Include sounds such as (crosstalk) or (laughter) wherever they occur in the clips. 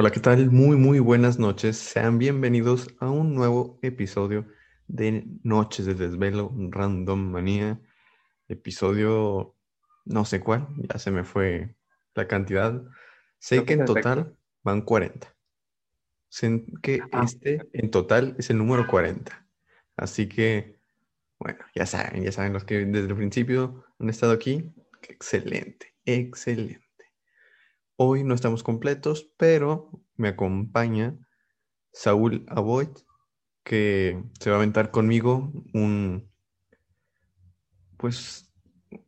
Hola, ¿qué tal? Muy, muy buenas noches. Sean bienvenidos a un nuevo episodio de Noches de Desvelo Random Manía. Episodio, no sé cuál, ya se me fue la cantidad. Sé que en total van 40. Sé que este en total es el número 40. Así que, bueno, ya saben, ya saben los que desde el principio han estado aquí. Excelente, excelente. Hoy no estamos completos, pero me acompaña Saúl Aboit, que se va a aventar conmigo un, pues,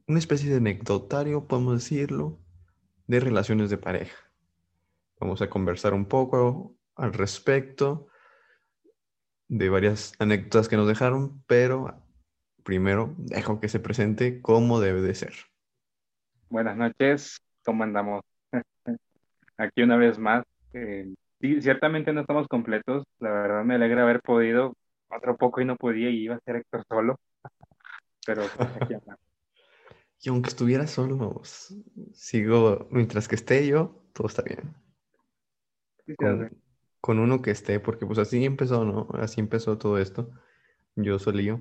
una especie de anecdotario, podemos decirlo, de relaciones de pareja. Vamos a conversar un poco al respecto de varias anécdotas que nos dejaron, pero primero dejo que se presente cómo debe de ser. Buenas noches, ¿cómo andamos? (laughs) aquí una vez más. Eh, ciertamente no estamos completos. La verdad me alegra haber podido. Otro poco y no podía y iba a ser Héctor solo. (laughs) Pero pues, aquí (laughs) Y aunque estuviera solo, sigo, mientras que esté yo, todo está bien. con, uno que esté, porque pues así empezó, ¿no? Así empezó todo esto. Yo solío.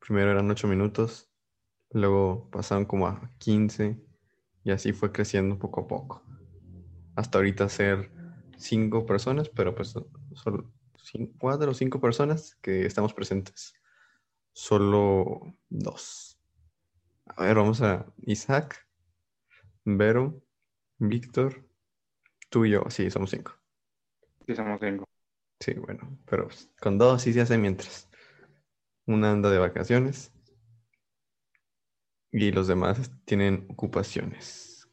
Primero eran ocho minutos, luego pasaron como a 15 y así fue creciendo poco a poco hasta ahorita ser cinco personas, pero pues solo cuatro o cinco personas que estamos presentes. Solo dos. A ver, vamos a Isaac, Vero, Víctor, tú y yo. Sí, somos cinco. Sí, somos cinco. Sí, bueno, pero pues, con dos sí se hace mientras. Una anda de vacaciones y los demás tienen ocupaciones.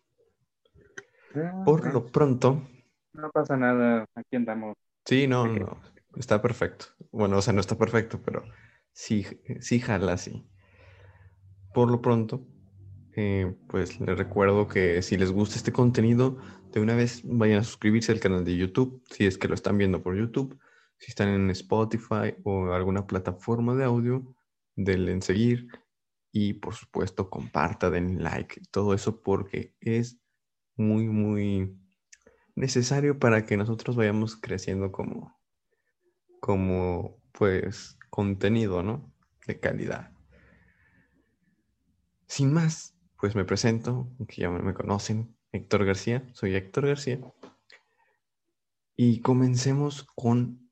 Por lo pronto. No pasa nada, aquí andamos. Sí, no, no, está perfecto. Bueno, o sea, no está perfecto, pero sí, sí jala así. Por lo pronto, eh, pues les recuerdo que si les gusta este contenido, de una vez vayan a suscribirse al canal de YouTube, si es que lo están viendo por YouTube. Si están en Spotify o alguna plataforma de audio, denle en seguir y por supuesto compartan, den like, todo eso porque es muy, muy necesario para que nosotros vayamos creciendo como, como, pues, contenido, ¿no? De calidad. Sin más, pues me presento, que ya me conocen, Héctor García, soy Héctor García. Y comencemos con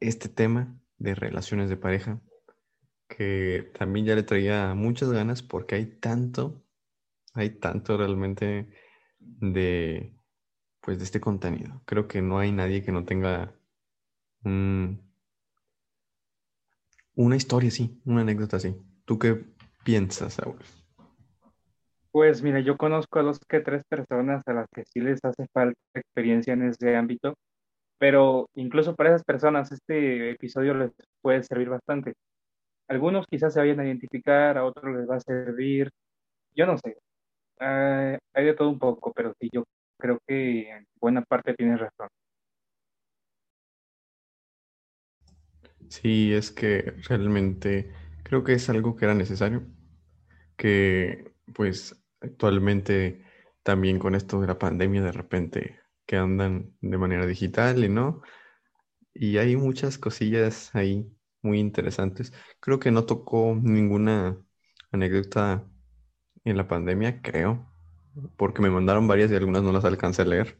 este tema de relaciones de pareja, que también ya le traía muchas ganas porque hay tanto, hay tanto realmente de, pues, de este contenido. Creo que no hay nadie que no tenga una historia así, una anécdota así. ¿Tú qué piensas, Saúl? Pues mira, yo conozco a dos que tres personas a las que sí les hace falta experiencia en ese ámbito, pero incluso para esas personas este episodio les puede servir bastante. Algunos quizás se vayan a identificar, a otros les va a servir, yo no sé, hay de todo un poco, pero sí, yo creo que en buena parte tienes razón. Sí, es que realmente creo que es algo que era necesario, que pues actualmente también con esto de la pandemia de repente que andan de manera digital y no, y hay muchas cosillas ahí muy interesantes. Creo que no tocó ninguna anécdota en la pandemia, creo, porque me mandaron varias y algunas no las alcancé a leer.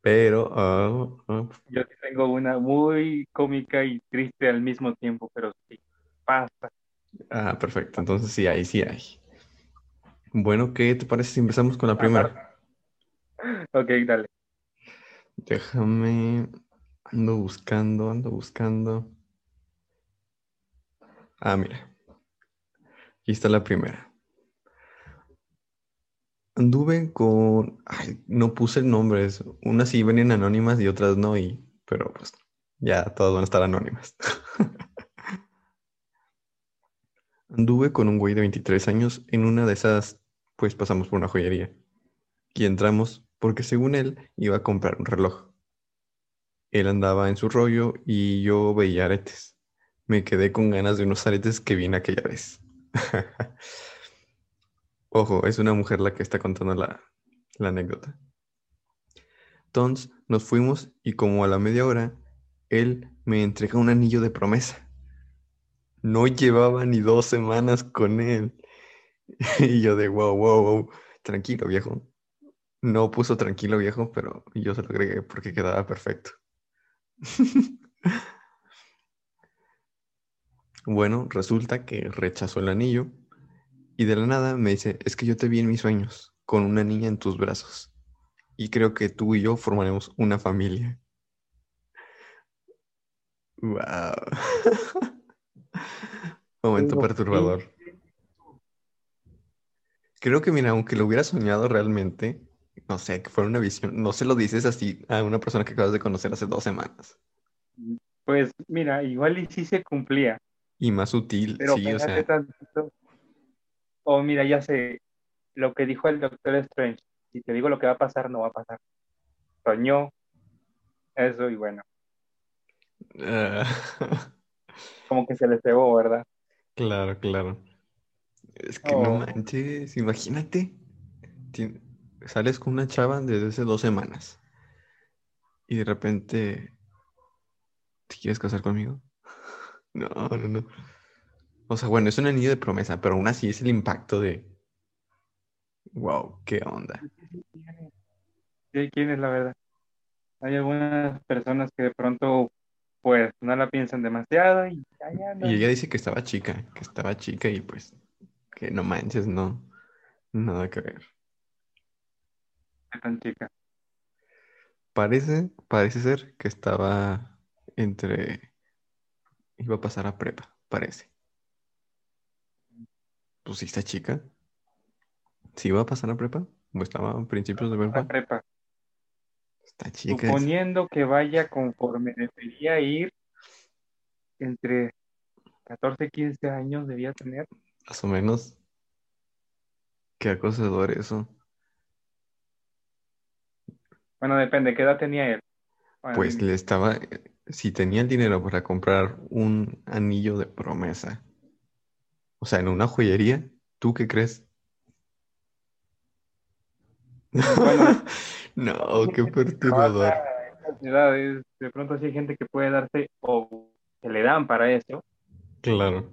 Pero... Ah, ah. Yo tengo una muy cómica y triste al mismo tiempo, pero sí, pasa. Ah, perfecto. Entonces sí, ahí sí hay. Bueno, ¿qué te parece si empezamos con la primera? (laughs) ok, dale. Déjame... Ando buscando, ando buscando. Ah, mira. Aquí está la primera. Anduve con. Ay, no puse nombres. Unas sí venían anónimas y otras no, y. Pero pues ya todas van a estar anónimas. (laughs) Anduve con un güey de 23 años. En una de esas, pues pasamos por una joyería. Y entramos porque según él iba a comprar un reloj. Él andaba en su rollo y yo veía aretes. Me quedé con ganas de unos aretes que vi aquella vez. (laughs) Ojo, es una mujer la que está contando la, anécdota. Entonces, Nos fuimos y como a la media hora, él me entrega un anillo de promesa. No llevaba ni dos semanas con él. (laughs) Y yo de, wow, wow, wow, tranquilo viejo. No puso tranquilo viejo, pero yo se lo agregué porque quedaba perfecto. (laughs) bueno, resulta que rechazó el anillo y de la nada me dice, es que yo te vi en mis sueños con una niña en tus brazos y creo que tú y yo formaremos una familia. Wow. (laughs) Momento perturbador. Creo que, mira, aunque lo hubiera soñado realmente, no sé, que fuera una visión, no se lo dices así a una persona que acabas de conocer hace dos semanas. Pues mira, igual y sí se cumplía. Y más sutil, Pero sí, o sea, fíjate tantito. O mira, ya sé, lo que dijo el Doctor Strange. Si te digo lo que va a pasar, no va a pasar. Soñó eso y bueno, ah, (laughs) como que se le cebó, ¿verdad? claro, claro. Es que no Oh, manches, imagínate, sales con una chava desde hace dos semanas y de repente, ¿te quieres casar conmigo? No, no, no. O sea, bueno, es un anillo de promesa, pero aún así es el impacto de, wow, qué onda. sí, ¿quién es la verdad? Hay algunas personas que de pronto, pues, no la piensan demasiado y ahí Y ella dice que estaba chica, que estaba chica y pues, que no manches, no, nada que ver. Tan chica. Parece, parece ser que estaba entre, iba a pasar a prepa, parece. Pues sí está chica, sí iba a pasar a prepa, o estaba a principios de prepa, prepa. chica, es- Suponiendo que vaya conforme debería ir, entre 14 y 15 años debía tener. más o menos, qué acosador eso. Bueno, depende, ¿qué edad tenía él? Bueno, Pues le estaba, si tenía el dinero para comprar un anillo de promesa, o sea, en una joyería, ¿tú qué crees? (laughs) Bueno, (laughs) No, qué perturbador. de pronto sí hay gente que puede darse o que le dan para eso. Claro.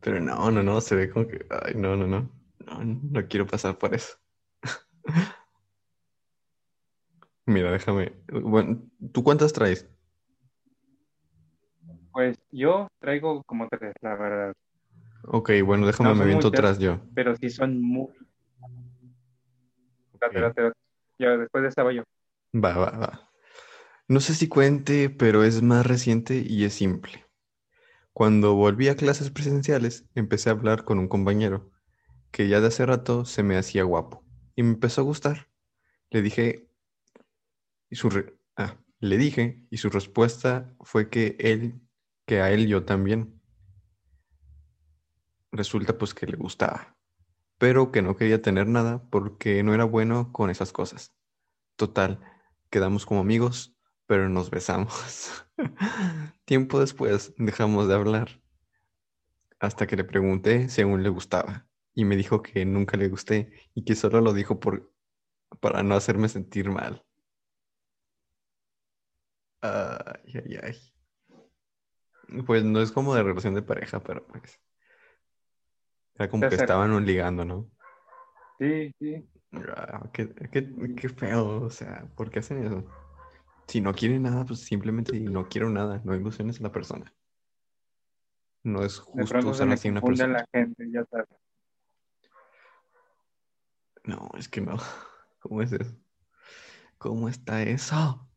Pero no, no, no, se ve como que, ay, no, no, no, no, no quiero pasar por eso. (laughs) Mira, déjame, bueno, ¿tú cuántas traes? Pues yo traigo como tres, la verdad. Ok, bueno, déjame, No me aviento atrás yo. pero sí son muy... Date, Ok. date, date. Ya después de esta yo. Va, va, va. No sé si cuente, pero es más reciente y es simple. Cuando volví a clases presenciales, empecé a hablar con un compañero que ya de hace rato se me hacía guapo y me empezó a gustar. Le dije y su ah, le dije y su respuesta fue que él, que a él yo también. Resulta pues que le gustaba, pero que no quería tener nada porque no era bueno con esas cosas. Total, quedamos como amigos, pero nos besamos. (laughs) Tiempo después dejamos de hablar hasta que le pregunté si aún le gustaba y me dijo que nunca le gusté y que solo lo dijo por para no hacerme sentir mal. Ay, ay, ay. Pues no es como de relación de pareja, pero pues era como que estaban ligando, ¿no? Sí, sí. Ah, qué, qué- qué feo, o sea, ¿por qué hacen eso? Si no quieren nada, pues simplemente no quiero nada, no ilusiones a la persona. No es justo usar así una persona. la gente, ya sabes. No, es que no. (laughs) ¿Cómo es eso? ¿Cómo está eso?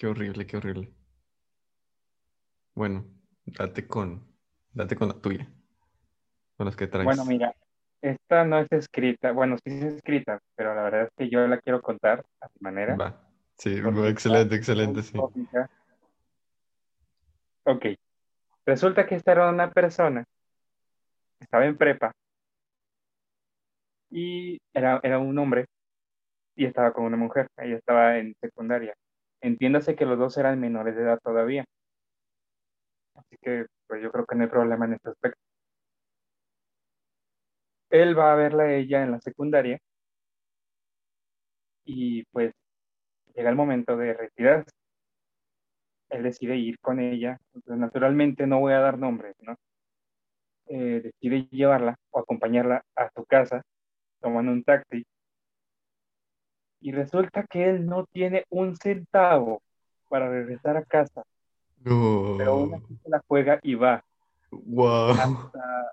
Qué horrible, qué horrible. Bueno, date con, date con la tuya, con las que Bueno, traes. mira, esta no es escrita, bueno, sí es escrita, pero la verdad es que yo la quiero contar a mi manera, Va. Sí, excelente, excelente, sí. cómica. Ok, resulta que esta era una persona, estaba en prepa y era, era un hombre y estaba con una mujer, ella estaba en secundaria. Entiéndase que los dos eran menores de edad todavía, así que pues yo creo que no hay problema en este aspecto. Él va a verla a ella en la secundaria y pues llega el momento de retirarse. Él decide ir con ella, entonces, naturalmente no voy a dar nombres, ¿no? Eh, decide llevarla o acompañarla a su casa, tomando un taxi, y resulta que él no tiene un centavo para regresar a casa. No. Pero aún así se la juega y va. Wow. Hasta,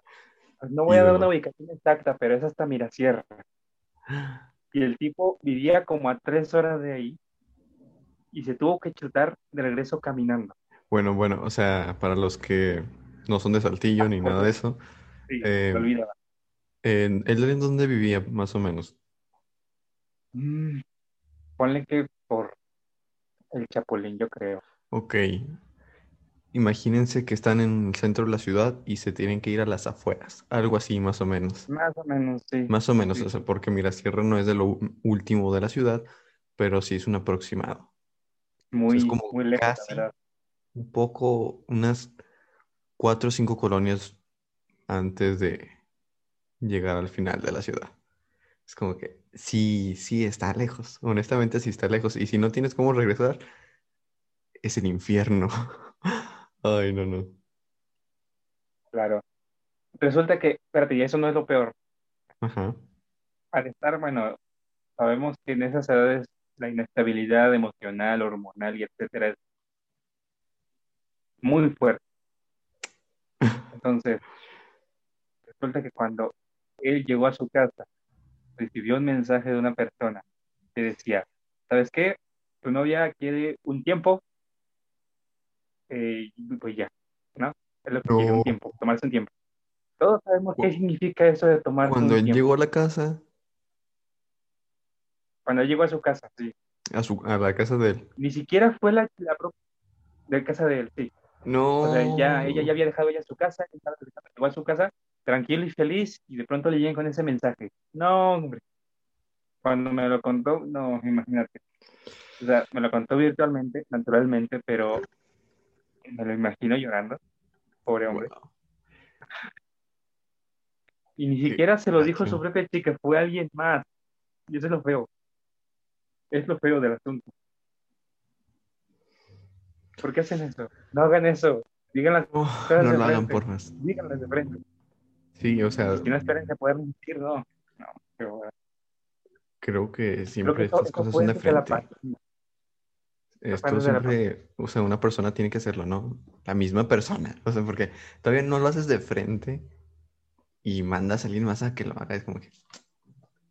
pues no (laughs) voy a dar una ubicación exacta, pero es hasta Mirasierra. Y el tipo vivía como a tres horas de ahí y se tuvo que chutar de regreso caminando. Bueno, bueno, o sea, para los que no son de Saltillo ni nada de eso, Sí, Eh, se olvidaba. en- ¿él en dónde vivía más o menos? Mm, ponle que por el Chapulín, yo creo. Ok. Imagínense que están en el centro de la ciudad y se tienen que ir a las afueras, algo así más o menos. Más o menos, sí. Más o menos, Sí. o sea, porque Mirasierra no es de lo último de la ciudad, pero sí es un aproximado. Muy, es como muy lejos, la casi- verdad. Un poco, unas cuatro o cinco colonias antes de llegar al final de la ciudad. Es como que sí, sí está lejos. Honestamente, sí está lejos. Y si no tienes cómo regresar, es el infierno. (laughs) Ay, no, no. Claro. Resulta que, espérate, y eso no es lo peor. Ajá. Al estar, bueno, sabemos que en esas edades la inestabilidad emocional, hormonal y etcétera es muy fuerte. (laughs) Entonces, resulta que cuando él llegó a su casa, recibió un mensaje de una persona que decía, ¿sabes qué? Tu novia quiere un tiempo, eh, y pues ya, ¿no? Es lo que quiere, un tiempo, tomarse un tiempo. Todos sabemos qué significa eso de tomarse Cuando un él tiempo. llegó a la casa, Cuando llegó a su casa, sí. a su, a la casa de él. Ni siquiera fue la, la pro- de casa de él, sí. No. O sea, ya, ella ya había dejado ya su casa, llegó a su casa tranquilo y feliz, y de pronto le llegan con ese mensaje. No, hombre. Cuando me lo contó, no, imagínate. O sea, me lo contó virtualmente, naturalmente, pero me lo imagino llorando. Pobre hombre. Wow. Y ni Qué siquiera se lo dijo su propia chica, fue alguien más. Y eso es lo feo. Es lo feo del asunto. ¿Por qué hacen eso? No hagan eso. Díganlas, No, lo hagan por más. díganlas de frente. Sí, o sea, Y no esperen que poder mentir, no. No, pero creo que Creo siempre que estas cosas son de la frente. Esto siempre, o sea, una persona tiene que hacerlo, ¿no? La misma persona. O sea, porque todavía no lo haces de frente y mandas a alguien más a que lo haga. Es como que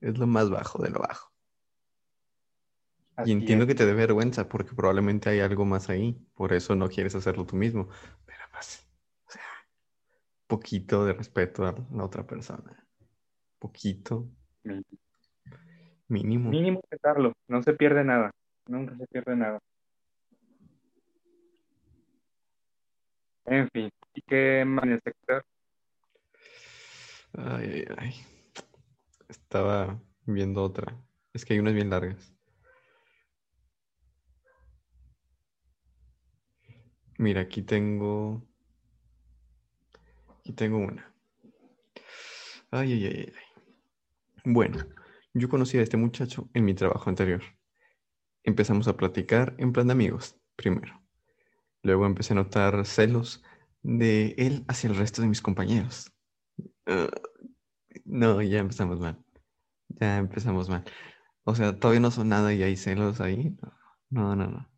es lo más bajo de lo bajo. Así Y entiendo es. que te dé vergüenza porque probablemente hay algo más ahí. Por eso no quieres hacerlo tú mismo. Pero pues, poquito de respeto a la otra persona. Poquito, Mi- mínimo. Mínimo intentarlo, no se pierde nada. Nunca se pierde nada. En fin, ¿y qué sector? Ay, ay, ay. Estaba viendo otra. Es que hay unas bien largas. Mira, aquí tengo. Aquí tengo una. Ay, ay, ay, ay. Bueno, yo conocí a este muchacho en mi trabajo anterior. Empezamos a platicar en plan de amigos, primero. Luego empecé a notar celos de él hacia el resto de mis compañeros. Ah, no, ya empezamos mal. Ya empezamos mal. O sea, todavía no son nada y hay celos ahí. No, no, no.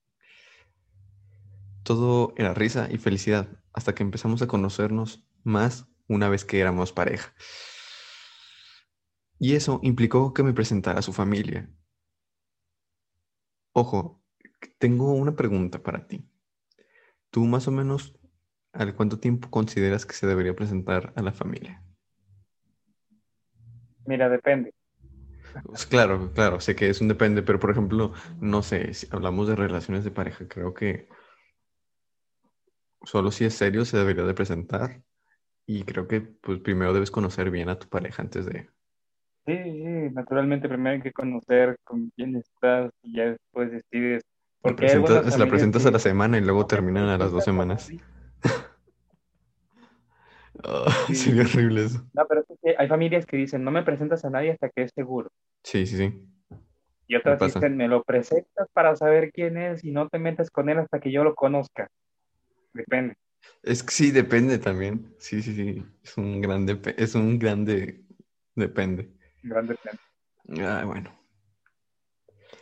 Todo era risa y felicidad hasta que empezamos a conocernos más una vez que éramos pareja. Y eso implicó que me presentara a su familia. Ojo, tengo una pregunta para ti. ¿Tú más o menos al cuánto tiempo consideras que se debería presentar a la familia? Mira, depende. Pues claro, claro, sé que es un depende, pero por ejemplo, no sé, si hablamos de relaciones de pareja, creo que solo si es serio se debería de presentar y creo que pues primero debes conocer bien a tu pareja antes de... Sí, sí, naturalmente primero hay que conocer con quién estás y ya después decides. La Porque hay presentas, la presentas a la semana y luego terminan a las dos semanas. sí. (laughs) Sí. sería horrible eso. No, pero es que hay familias que dicen, no me presentas a nadie hasta que es seguro. Sí, sí, sí. Y otras dicen, me lo presentas para saber quién es y no te metes con él hasta que yo lo conozca. Depende. Es que sí, depende también. Sí, sí, sí. Es un grande, es un grande, depende. Grande depende. Ah, bueno.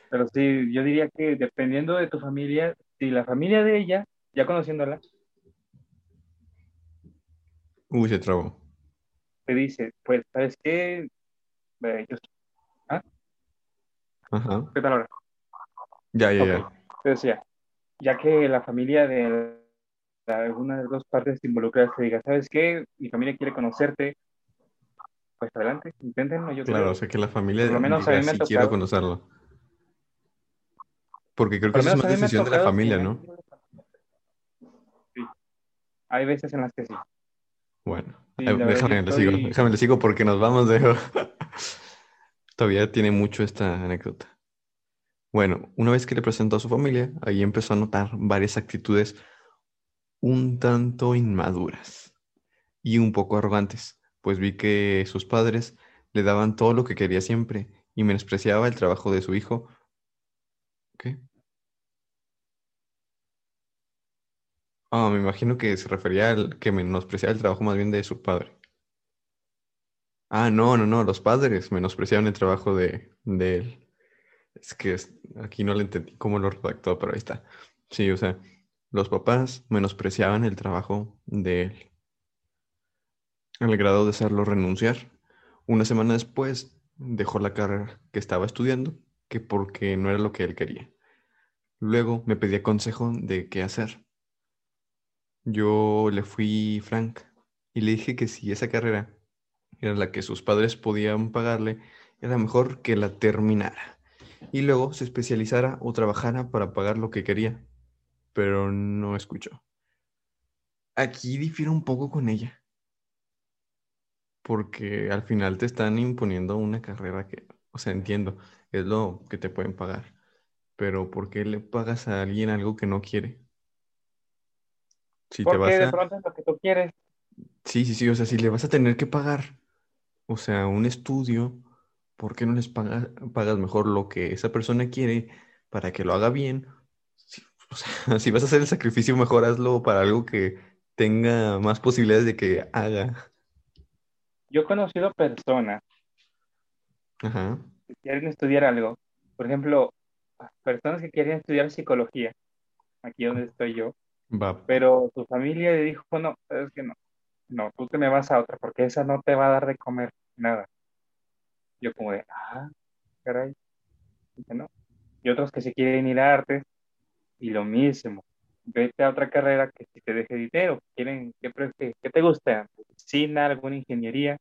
Pero sí, yo diría que dependiendo de tu familia, si la familia de ella, ya conociéndola, Uy, se trabó. te dice, pues, ¿sabes qué? Eh, yo- ¿Ah? Ajá. ¿Qué tal ahora? Ya, ya, ya. Te decía, ya que la familia de alguna de las dos partes involucradas te diga, ¿sabes qué? Mi familia quiere conocerte, pues adelante, inténtenlo, yo Claro, creo. o sea que la familia Por lo menos a diga, mí me sí quiero tocado. conocerlo. Porque creo que eso es a ha decisión de la familia, que- ¿no? Sí. Hay veces en las que sí. Bueno, Sí, eh, déjame, le sigo, déjame, le sigo porque nos vamos de... (laughs) Todavía tiene mucho esta anécdota. Bueno, una vez que le presentó a su familia, ahí empezó a notar varias actitudes un tanto inmaduras y un poco arrogantes, pues vi que sus padres le daban todo lo que quería siempre y menospreciaba el trabajo de su hijo. ¿Qué? Ah, me imagino que se refería al que menospreciaba el trabajo más bien de su padre. Ah, no, no, no, los padres menospreciaban el trabajo de, de él. Es que es- aquí no le entendí cómo lo redactó, pero ahí está. Sí, o sea, los papás menospreciaban el trabajo de él, al grado de hacerlo renunciar. Una semana después dejó la carrera que estaba estudiando, que porque no era lo que él quería. Luego me pedía consejo de qué hacer. Yo le fui frank y le dije que si esa carrera era la que sus padres podían pagarle, era mejor que la terminara y luego se especializara o trabajara para pagar lo que quería, pero no escuchó. Aquí difiero un poco con ella, porque al final te están imponiendo una carrera que, o sea, entiendo, es lo que te pueden pagar, pero ¿por qué le pagas a alguien algo que no quiere? Si te vas de a... pronto es lo que tú quieres. Sí, sí, sí, o sea, si le vas a tener que pagar, o sea, un estudio, ¿por qué no les paga- pagas mejor lo que esa persona quiere para que lo haga bien? Si, (laughs) o sea, (laughs) si vas a hacer el sacrificio, mejor hazlo para algo que tenga más posibilidades de que haga. Yo he conocido personas Ajá. que quieren estudiar algo. Por ejemplo, personas que quieren estudiar psicología, aquí donde estoy yo, Va. pero tu familia le dijo, no, es que no, no, tú te me vas a otra porque esa no te va a dar de comer nada. Yo como de, ah, caray, Dice, no. Y otros que se quieren ir a artes y lo mismo. Vete a otra carrera que si te deje dinero. Quieren, ¿qué, qué- te gusta? ¿Medicina, alguna ingeniería?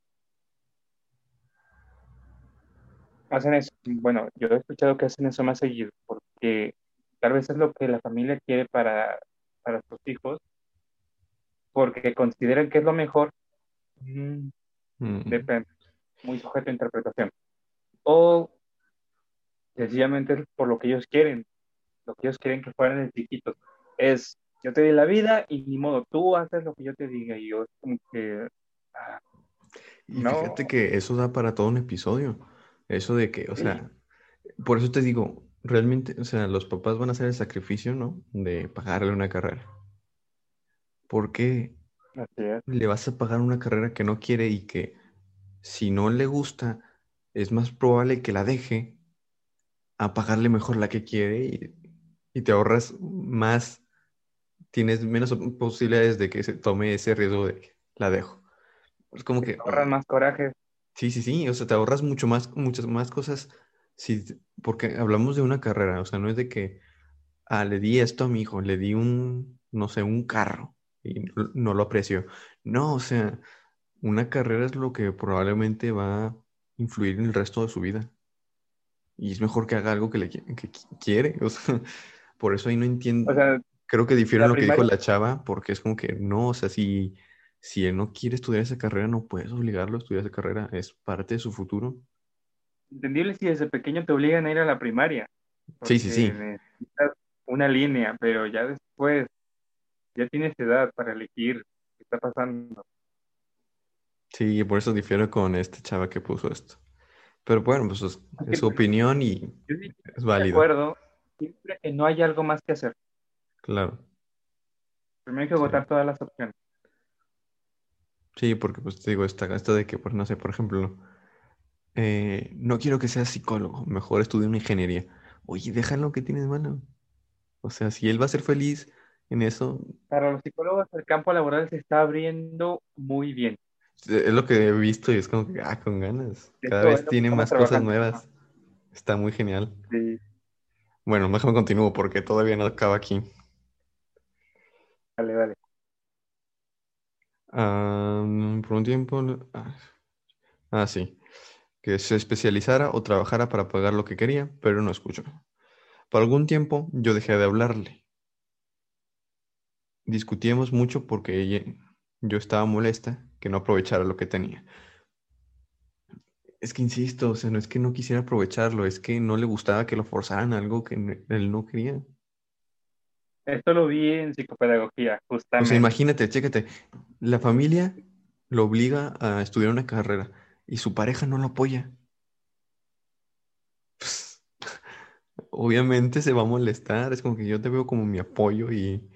Hacen eso. Bueno, yo he escuchado que hacen eso más seguido porque tal vez es lo que la familia quiere para, para sus hijos porque consideran que es lo mejor. Mm, Depende, muy sujeto a interpretación. O sencillamente es por lo que ellos quieren, lo que ellos quieren que fueran de chiquitos. Es, yo te di la vida y ni modo, tú haces lo que yo te diga. Y yo es como que, ah, Y No. fíjate que eso da para todo un episodio. Eso de que, o Sí. sea, por eso te digo, realmente, o sea, los papás van a hacer el sacrificio, ¿no? De pagarle una carrera. ¿Por qué le vas a pagar una carrera que no quiere y que si no le gusta, es más probable que la deje a pagarle mejor la que quiere y, y te ahorras más, tienes menos posibilidades de que se tome ese riesgo de la dejo. Es como que, Ahorran más coraje. sí, sí, sí, o sea, te ahorras mucho más, muchas más cosas, si, porque hablamos de una carrera, o sea, no es de que, ah, le di esto a mi hijo, le di un, no sé, un carro y no, no lo apreció. No, o sea, una carrera es lo que probablemente va a influir en el resto de su vida. Y es mejor que haga algo que le que qui- quiere. (laughs) O sea, por eso ahí no entiendo. O sea, Creo que difiere lo que dijo la chava, porque es como que no, o sea, si, si él no quiere estudiar esa carrera, no puedes obligarlo a estudiar esa carrera. Es parte de su futuro. entendible si desde pequeño te obligan a ir a la primaria. Sí, sí, sí. una línea, pero ya después, ya tienes edad para elegir qué está pasando. Sí, por eso difiero con esta chava que puso esto. Pero bueno, pues es, es su opinión y es válido. De acuerdo, siempre que no hay algo más que hacer. Claro. Primero hay que votar todas las opciones. Sí, porque pues te digo, esta, esto de que, pues no sé, por ejemplo, eh, no quiero que seas psicólogo, mejor estudia una ingeniería. Oye, déjalo que tienes mano. O sea, si él va a ser feliz en eso. Para los psicólogos, el campo laboral se está abriendo muy bien. Es lo que he visto y es como que, ah, con ganas. Cada vez tiene más cosas nuevas. Está muy genial. Sí. Bueno, déjame continuar porque todavía no acaba aquí. Dale, dale. por un tiempo. Ah, ah, sí. Que se especializara o trabajara para pagar lo que quería, pero no escuchó. Por algún tiempo yo dejé de hablarle. Discutíamos mucho porque ella, yo estaba molesta que no aprovechara lo que tenía. Es que insisto, o sea, no es que no quisiera aprovecharlo, es que no le gustaba que lo forzaran algo que él no quería. Esto lo vi en psicopedagogía, justamente. O sea, imagínate, chécate, la familia lo obliga a estudiar una carrera y su pareja no lo apoya. Pues, (laughs) obviamente se va a molestar, es como que yo te veo como mi apoyo y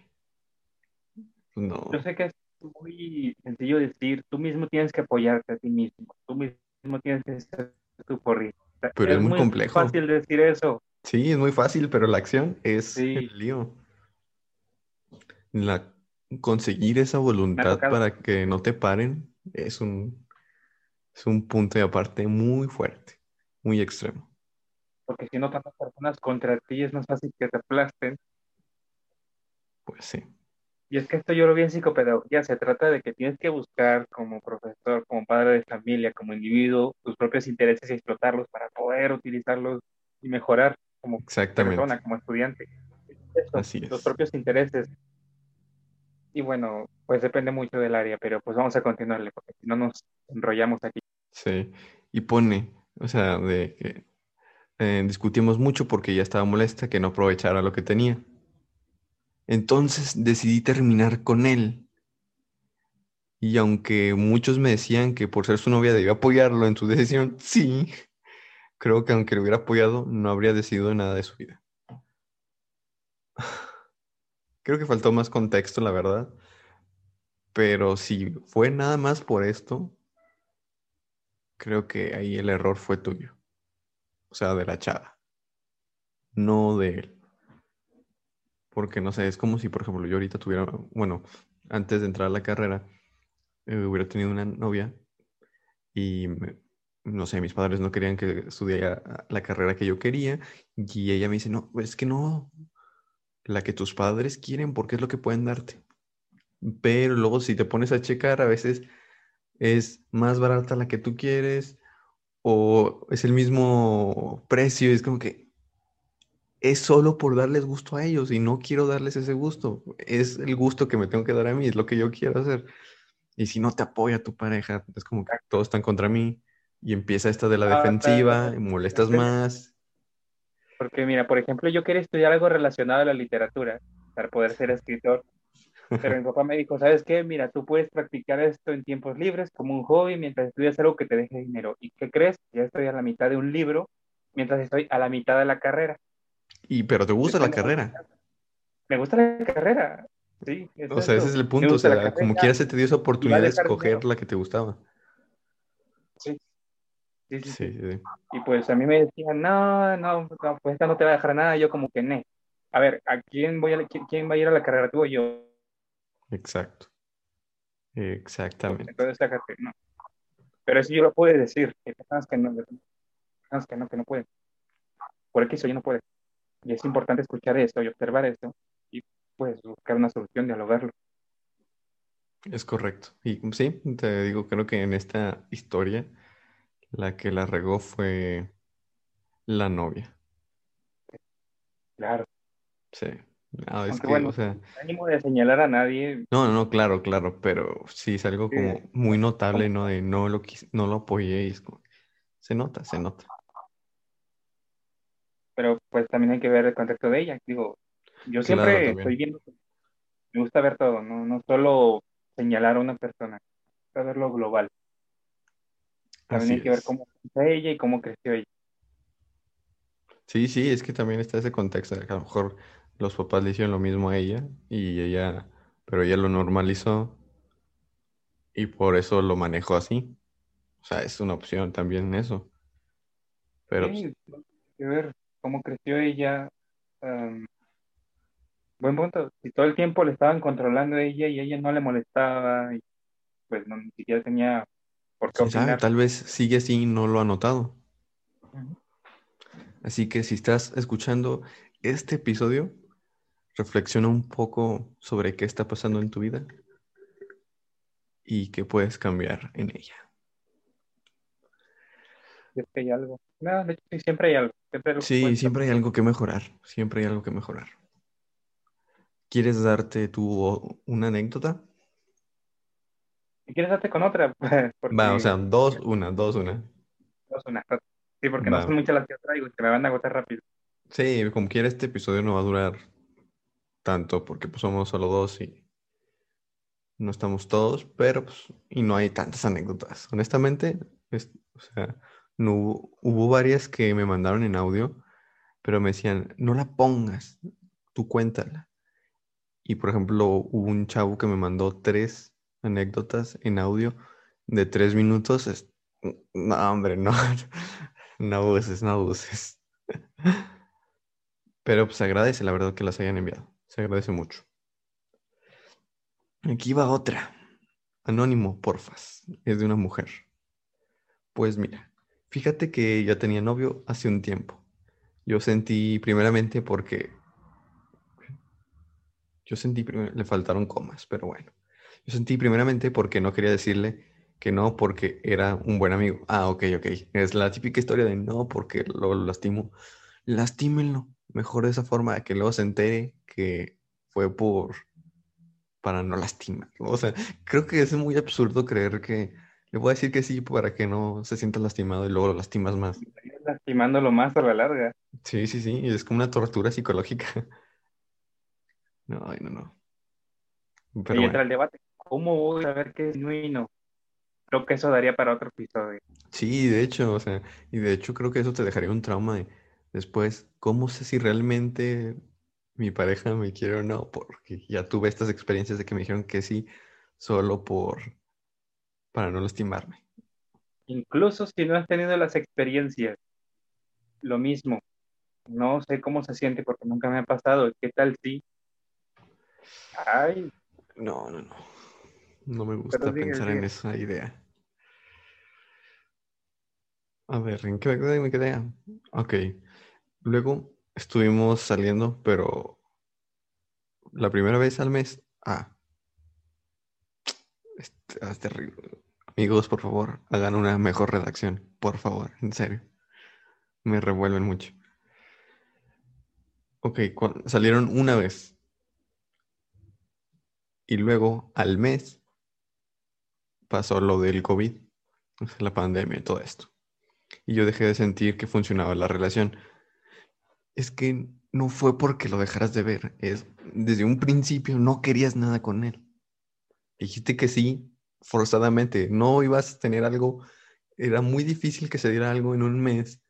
pues, no. Yo sé que es muy sencillo decir, tú mismo tienes que apoyarte a ti mismo, tú mismo tienes que ser tu porrista. Pero es, muy, complejo. Es fácil decir eso. Sí, es muy fácil, pero la acción es el lío. La, conseguir esa voluntad para que no te paren es un, es un punto de aparte muy fuerte, muy extremo. Porque si no tantas personas contra ti es más fácil que te aplasten. Pues sí. Y es que esto yo lo vi en psicopedagogía, se trata de que tienes que buscar como profesor, como padre de familia, como individuo, tus propios intereses y explotarlos para poder utilizarlos y mejorar como persona, como estudiante. Así es. Los propios intereses. Y bueno, pues depende mucho del área, pero pues vamos a continuarle, porque si no nos enrollamos aquí. Sí, y pone, o sea, de que eh, discutimos mucho porque ya estaba molesta que no aprovechara lo que tenía. Entonces decidí terminar con él. Y aunque muchos me decían que por ser su novia debía apoyarlo en su decisión, sí, creo que aunque lo hubiera apoyado, no habría decidido nada de su vida. (sighs) Creo que faltó más contexto, la verdad. Pero si fue nada más por esto, creo que ahí el error fue tuyo. O sea, de la chava. No de él. Porque no sé, es como si, por ejemplo, yo ahorita tuviera, bueno, antes de entrar a la carrera, eh, hubiera tenido una novia y, no sé, mis padres no querían que estudiara la carrera que yo quería y ella me dice, no, es que no, la que tus padres quieren porque es lo que pueden darte. Pero luego si te pones a checar, a veces es más barata la que tú quieres o es el mismo precio. Es como que es solo por darles gusto a ellos y no quiero darles ese gusto. Es el gusto que me tengo que dar a mí, es lo que yo quiero hacer. Y si no te apoya tu pareja, es como que todos están contra mí y empieza esta de la ah, defensiva, y molestas más. Porque mira, por ejemplo, yo quería estudiar algo relacionado a la literatura para poder ser escritor. Pero mi papá me dijo, ¿sabes qué? Mira, tú puedes practicar esto en tiempos libres como un hobby mientras estudias algo que te deje dinero. ¿Y qué crees? Ya estoy a la mitad de un libro mientras estoy a la mitad de la carrera. Y pero te gusta la carrera. Me gusta la carrera, sí. O sea, ese es el punto, o sea, como quieras se te dio esa oportunidad de escoger la que te gustaba. Sí. Sí, sí, sí. Y pues a mí me decían, no, no, pues esta no te va a dejar nada. yo como que, no. A ver, ¿a quién, voy a, quién, va a ir a la carrera? Tú o yo. Exacto. Exactamente. Entonces, no. Pero eso yo lo puedo decir. Hay personas que no, que no, que no pueden. Por eso yo no puedo. Y es importante escuchar esto y observar esto y pues buscar una solución, dialogarlo. Es correcto. Y sí, te digo, creo que en esta historia la que la regó fue la novia. Claro. Sí. No, es que, bueno, o sea... ánimo de señalar a nadie. No, no, claro, claro, pero sí es algo como muy notable, ¿no? De no lo, no lo apoyé y es como... Se nota, se nota pero pues también hay que ver el contexto de ella. Digo, yo siempre estoy viendo, me gusta ver todo, no, no solo señalar a una persona, me gusta verlo global. También hay que ver cómo creció ella y cómo creció ella. Sí, sí, es que también está ese contexto de que a lo mejor los papás le hicieron lo mismo a ella y ella, pero ella lo normalizó y por eso lo manejó así. O sea, es una opción también eso. Pero sí, hay que ver cómo creció ella. buen punto. Si todo el tiempo le estaban controlando a ella y ella no le molestaba, y pues no, ni siquiera tenía por qué opinar. Tal vez sigue así y no lo ha notado. Así que si estás escuchando este episodio, reflexiona un poco sobre qué está pasando en tu vida y qué puedes cambiar en ella. Siempre hay algo. No, siempre hay algo. Sí, siempre hay algo que mejorar. Siempre hay algo que mejorar. ¿Quieres darte tu una anécdota? ¿Quieres darte con otra? (laughs) Va, o sea, dos, una, dos, una. Dos, una. Sí, porque no son muchas las que traigo y que me van a agotar rápido. Sí, como quiera, este episodio no va a durar tanto porque pues, somos solo dos y no estamos todos, pero pues, y no hay tantas anécdotas. Honestamente, o sea, no hubo, varias que me mandaron en audio, pero me decían, no la pongas, tú cuéntala. Y por ejemplo, hubo un chavo que me mandó tres anécdotas en audio de tres minutos. No, hombre, no. (laughs) No abuses, no abuses. (laughs) Pero pues agradece la verdad que las hayan enviado. Se agradece mucho. Aquí va otra. Anónimo, porfas. Es de una mujer. Pues mira, fíjate que ya tenía novio hace un tiempo. Yo sentí primeramente porque... Yo sentí primero... Le faltaron comas, pero bueno. Yo sentí primeramente porque no quería decirle que no porque era un buen amigo. Ah, ok, ok. Es la típica historia de no porque lo lastimo. Lastímenlo. Mejor de esa forma que luego se entere que fue por para no lastimar. O sea, creo que es muy absurdo creer que le voy a decir que sí para que no se sienta lastimado y luego lo lastimas más. Lastimándolo más a la larga. Sí, sí, sí. Es como una tortura psicológica. (laughs) No, no, no. Pero y entra el debate. ¿Cómo voy a ver qué es genuino? creo que eso daría para otro episodio. Sí, de hecho, o sea, y de hecho creo que eso te dejaría un trauma de después, ¿cómo sé si realmente mi pareja me quiere o no? Porque ya tuve estas experiencias de que me dijeron que sí, solo por, para no lastimarme. Incluso si no has tenido las experiencias, lo mismo. No sé cómo se siente porque nunca me ha pasado. ¿Qué tal si? Ay. No, no, no. No me gusta pensar en esa idea. A ver, ¿en qué me quedé? Ok. Luego estuvimos saliendo, pero la primera vez al mes. Ah. Es, es terrible. Amigos, por favor, hagan una mejor redacción. Por favor, en serio. Me revuelven mucho. Ok, salieron una vez. Y luego al mes pasó lo del COVID, la pandemia y todo esto. Y yo dejé de sentir que funcionaba la relación. Es que no fue porque lo dejaras de ver, es desde un principio no querías nada con él. Dijiste que sí, forzadamente, no ibas a tener algo, era muy difícil que se diera algo en un mes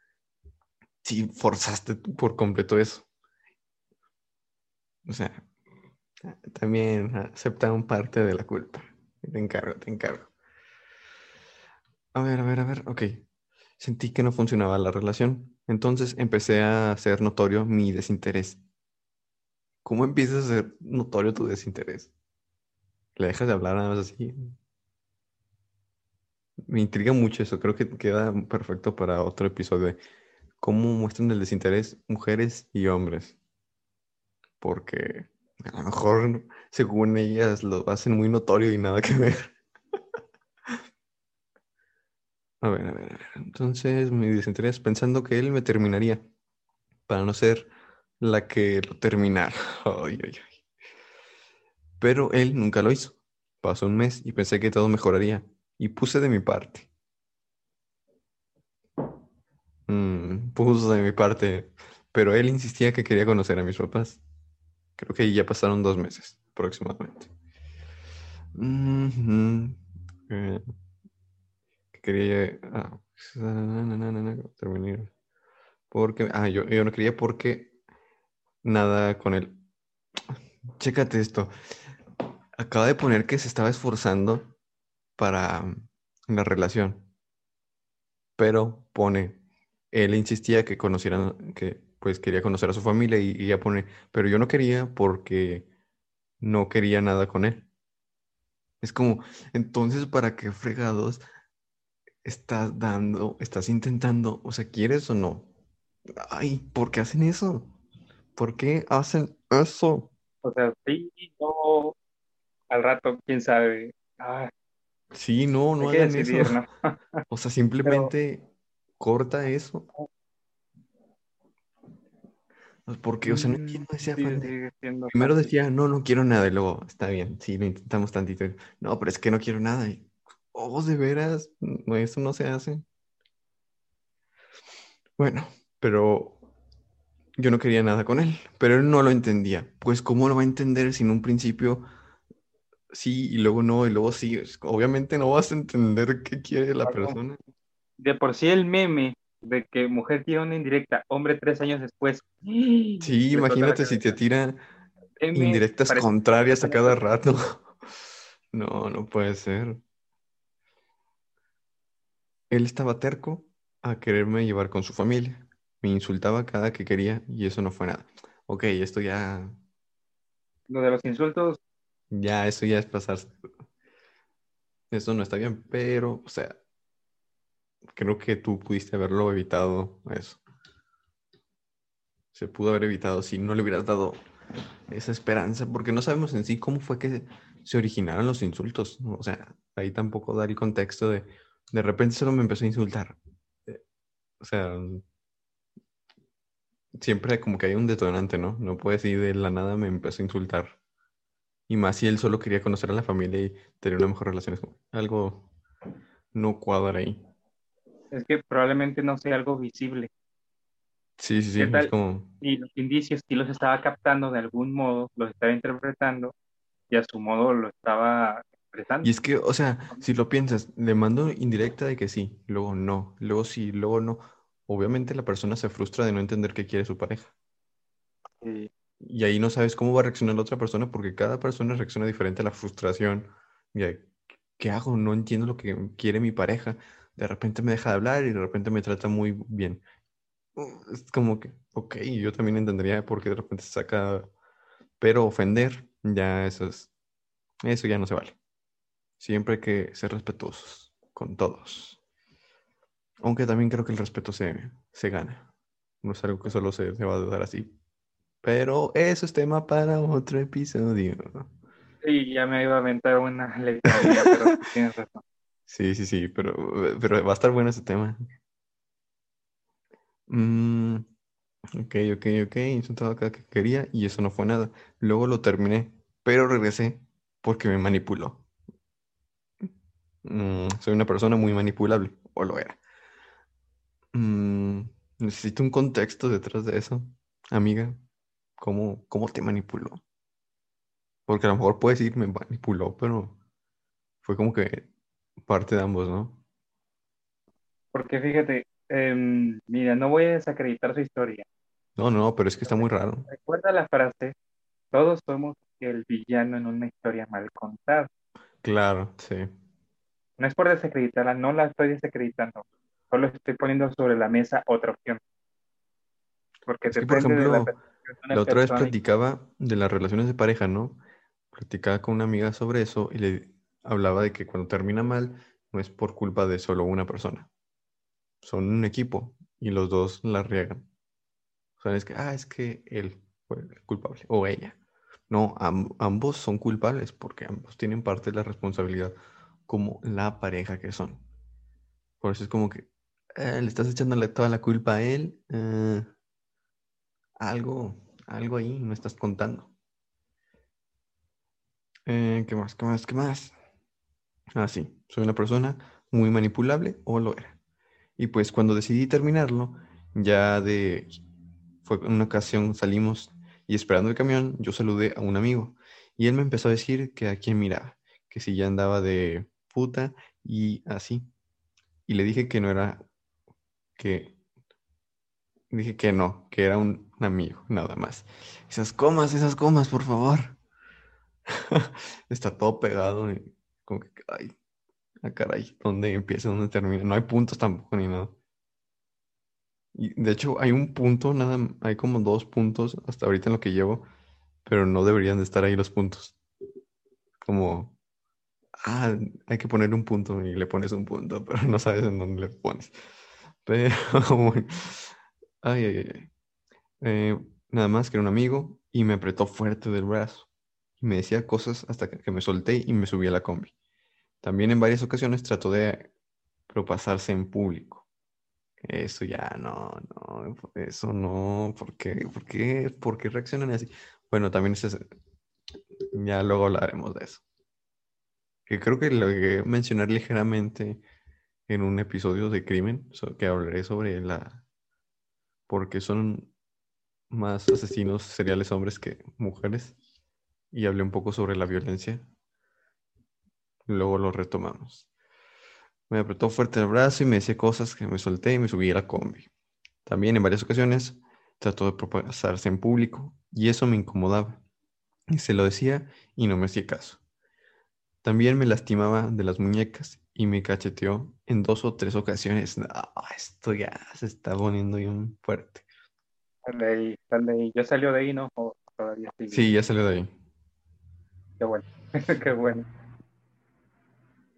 si forzaste por completo eso. O sea, también acepta un parte de la culpa. Te encargo, te encargo. A ver, a ver, a ver, ok. Sentí que no funcionaba la relación. Entonces empecé a hacer notorio mi desinterés. ¿Cómo empiezas a hacer notorio tu desinterés? ¿Le dejas de hablar nada más así? Me intriga mucho eso. Creo que queda perfecto para otro episodio de cómo muestran el desinterés mujeres y hombres. Porque a lo mejor, según ellas, lo hacen muy notorio y nada que ver. A ver, a ver, a ver. Entonces me desinterés pensando que él me terminaría para no ser la que lo terminara. (laughs) Ay, ay, ay. Pero él nunca lo hizo. Pasó un mes y pensé que todo mejoraría y puse de mi parte. Mm, puse de mi parte, pero él insistía que quería conocer a mis papás. Creo que ya pasaron dos meses aproximadamente. que quería ah. Porque, ah, yo, yo no quería porque nada con él. Chécate esto. Acaba de poner que se estaba esforzando para la relación. Pero pone, él insistía que conocieran, que pues quería conocer a su familia y, y ella pone, pero yo no quería porque no quería nada con él. Es como, entonces, ¿para qué fregados estás dando, estás intentando, o sea, ¿quieres o no? Ay, ¿por qué hacen eso? ¿Por qué hacen eso? O sea, sí, no, al rato, quién sabe. Ah, Sí, no, no hagan decidir, eso. ¿no? (laughs) O sea, (laughs) Pero simplemente corta eso. Pues, Porque, o sea, no mm, entiendo ese afán de... Primero decía, no, no quiero nada, y luego, está bien, sí, lo intentamos tantito. No, pero es que no quiero nada. Y, oh, de veras, no, eso no se hace. Bueno, pero yo no quería nada con él, pero él no lo entendía. Pues, ¿cómo lo va a entender si en un principio sí y luego no y luego sí? Obviamente no vas a entender qué quiere la Claro. persona. De por sí el meme de que mujer tira una indirecta, hombre tres años después. Sí, explota la imagínate si te tira Meme indirectas contrarias a cada rato. (laughs) No, no puede ser. Él estaba terco a quererme llevar con su familia. Me insultaba cada que quería y eso no fue nada. Ok, esto ya, Lo de los insultos, ya, eso ya es pasarse. Eso no está bien, pero, o sea, creo que tú pudiste haberlo evitado eso. Se pudo haber evitado si no le hubieras dado esa esperanza, porque no sabemos en sí cómo fue que se originaron los insultos. O sea, ahí tampoco da el contexto de, de repente solo me empezó a insultar. Eh, O sea, siempre como que hay un detonante, ¿no? No puedes ir de la nada me empezó a insultar. Y más si él solo quería conocer a la familia y tener una mejor relación. es algo no cuadra ahí. es que probablemente no sea algo visible. Sí, sí, sí. Y los indicios sí los estaba captando de algún modo, los estaba interpretando y a su modo lo estaba Y expresando. es que, o sea, si lo piensas, le mando indirecta de que sí, luego no, luego sí, luego no. Obviamente la persona se frustra de no entender qué quiere su pareja. Y Y ahí no sabes cómo va a reaccionar la otra persona porque cada persona reacciona diferente a la frustración. ¿qué hago? No entiendo lo que quiere mi pareja. De repente me deja de hablar y de repente me trata muy bien. Es como que, ok, yo también entendería por qué de repente se saca, pero ofender, ya eso es, eso ya no se vale. Siempre hay que ser respetuosos con todos. Aunque también creo que el respeto se, se gana. No es algo que solo se, se va a dar así. Pero eso es tema para otro episodio. sí, ya me iba a aventar una (laughs) lectura, pero tienes razón. Sí, sí, sí, pero, pero va a estar bueno ese tema. Mm, ok, ok, ok. Insultaba cada que quería y eso no fue nada. Luego lo terminé, pero regresé porque me manipuló. Mm, soy una persona muy manipulable, o lo era. Mm, necesito un contexto detrás de eso, amiga. ¿Cómo, cómo te manipuló? Porque a lo mejor puedes decir me manipuló, pero fue como que parte de ambos, ¿no? Porque fíjate, em, mira, no voy a desacreditar su historia. No, no, pero es que está muy raro. Recuerda la frase, todos somos el villano en una historia mal contada. Claro, sí. No es por desacreditarla, no la estoy desacreditando. Solo estoy poniendo sobre la mesa otra opción. Porque Es que, por depende de la la otra vez platicaba de las relaciones de pareja, ¿no? Platicaba con una amiga sobre eso y le hablaba de que cuando termina mal no es por culpa de solo una persona. Son un equipo y los dos la riegan. O sea, es que, ah, es que él fue el culpable o ella. No, am- ambos son culpables porque ambos tienen parte de la responsabilidad como la pareja que son. Por eso es como que eh, le estás echándole toda la culpa a él. eh, algo, algo ahí no estás contando. Eh, ¿qué más? ¿Qué más? ¿Qué más? Ah, sí, soy una persona muy manipulable o lo era. Y pues cuando decidí terminarlo, ya de... Fue una ocasión salimos y esperando el camión, yo saludé a un amigo y él me empezó a decir que a quién miraba, que si ya andaba de puta y así. y le dije que no era, que dije que no, que era un, amigo, nada más. Esas comas, esas comas, por favor. (laughs) Está todo pegado como que, ay, ah, caray, ¿dónde empieza, dónde termina? No hay puntos tampoco ni nada. Y de hecho, hay un punto, nada, hay como dos puntos hasta ahorita en lo que llevo, pero no deberían de estar ahí los puntos. Como, ah, hay que poner un punto y le pones un punto, (laughs) pero no sabes en dónde le pones. Pero, (laughs) ay, ay, ay. Eh, nada más que era un amigo y me apretó fuerte del brazo. Y me decía cosas hasta que, me solté y me subí a la combi. También en varias ocasiones trató de propasarse en público. Eso ya no, no, eso no, ¿por qué? ¿Por qué, ¿Por qué reaccionan así? Bueno, también es, ya luego hablaremos de eso. Que creo que lo que mencionar ligeramente en un episodio de crimen, que hablaré sobre la, porque son más asesinos seriales hombres que mujeres, y hablé un poco sobre la violencia. Luego lo retomamos. Me apretó fuerte el brazo y me decía cosas que me solté y me subí a la combi. También en varias ocasiones trató de propasarse en público y eso me incomodaba. Y se lo decía y no me hacía caso. También me lastimaba de las muñecas y me cacheteó en dos o tres ocasiones. esto ya se está poniendo bien fuerte. Sale ahí. ¿Ya salió de ahí, no? Sí, ya salió de ahí. Qué bueno, (laughs) qué bueno.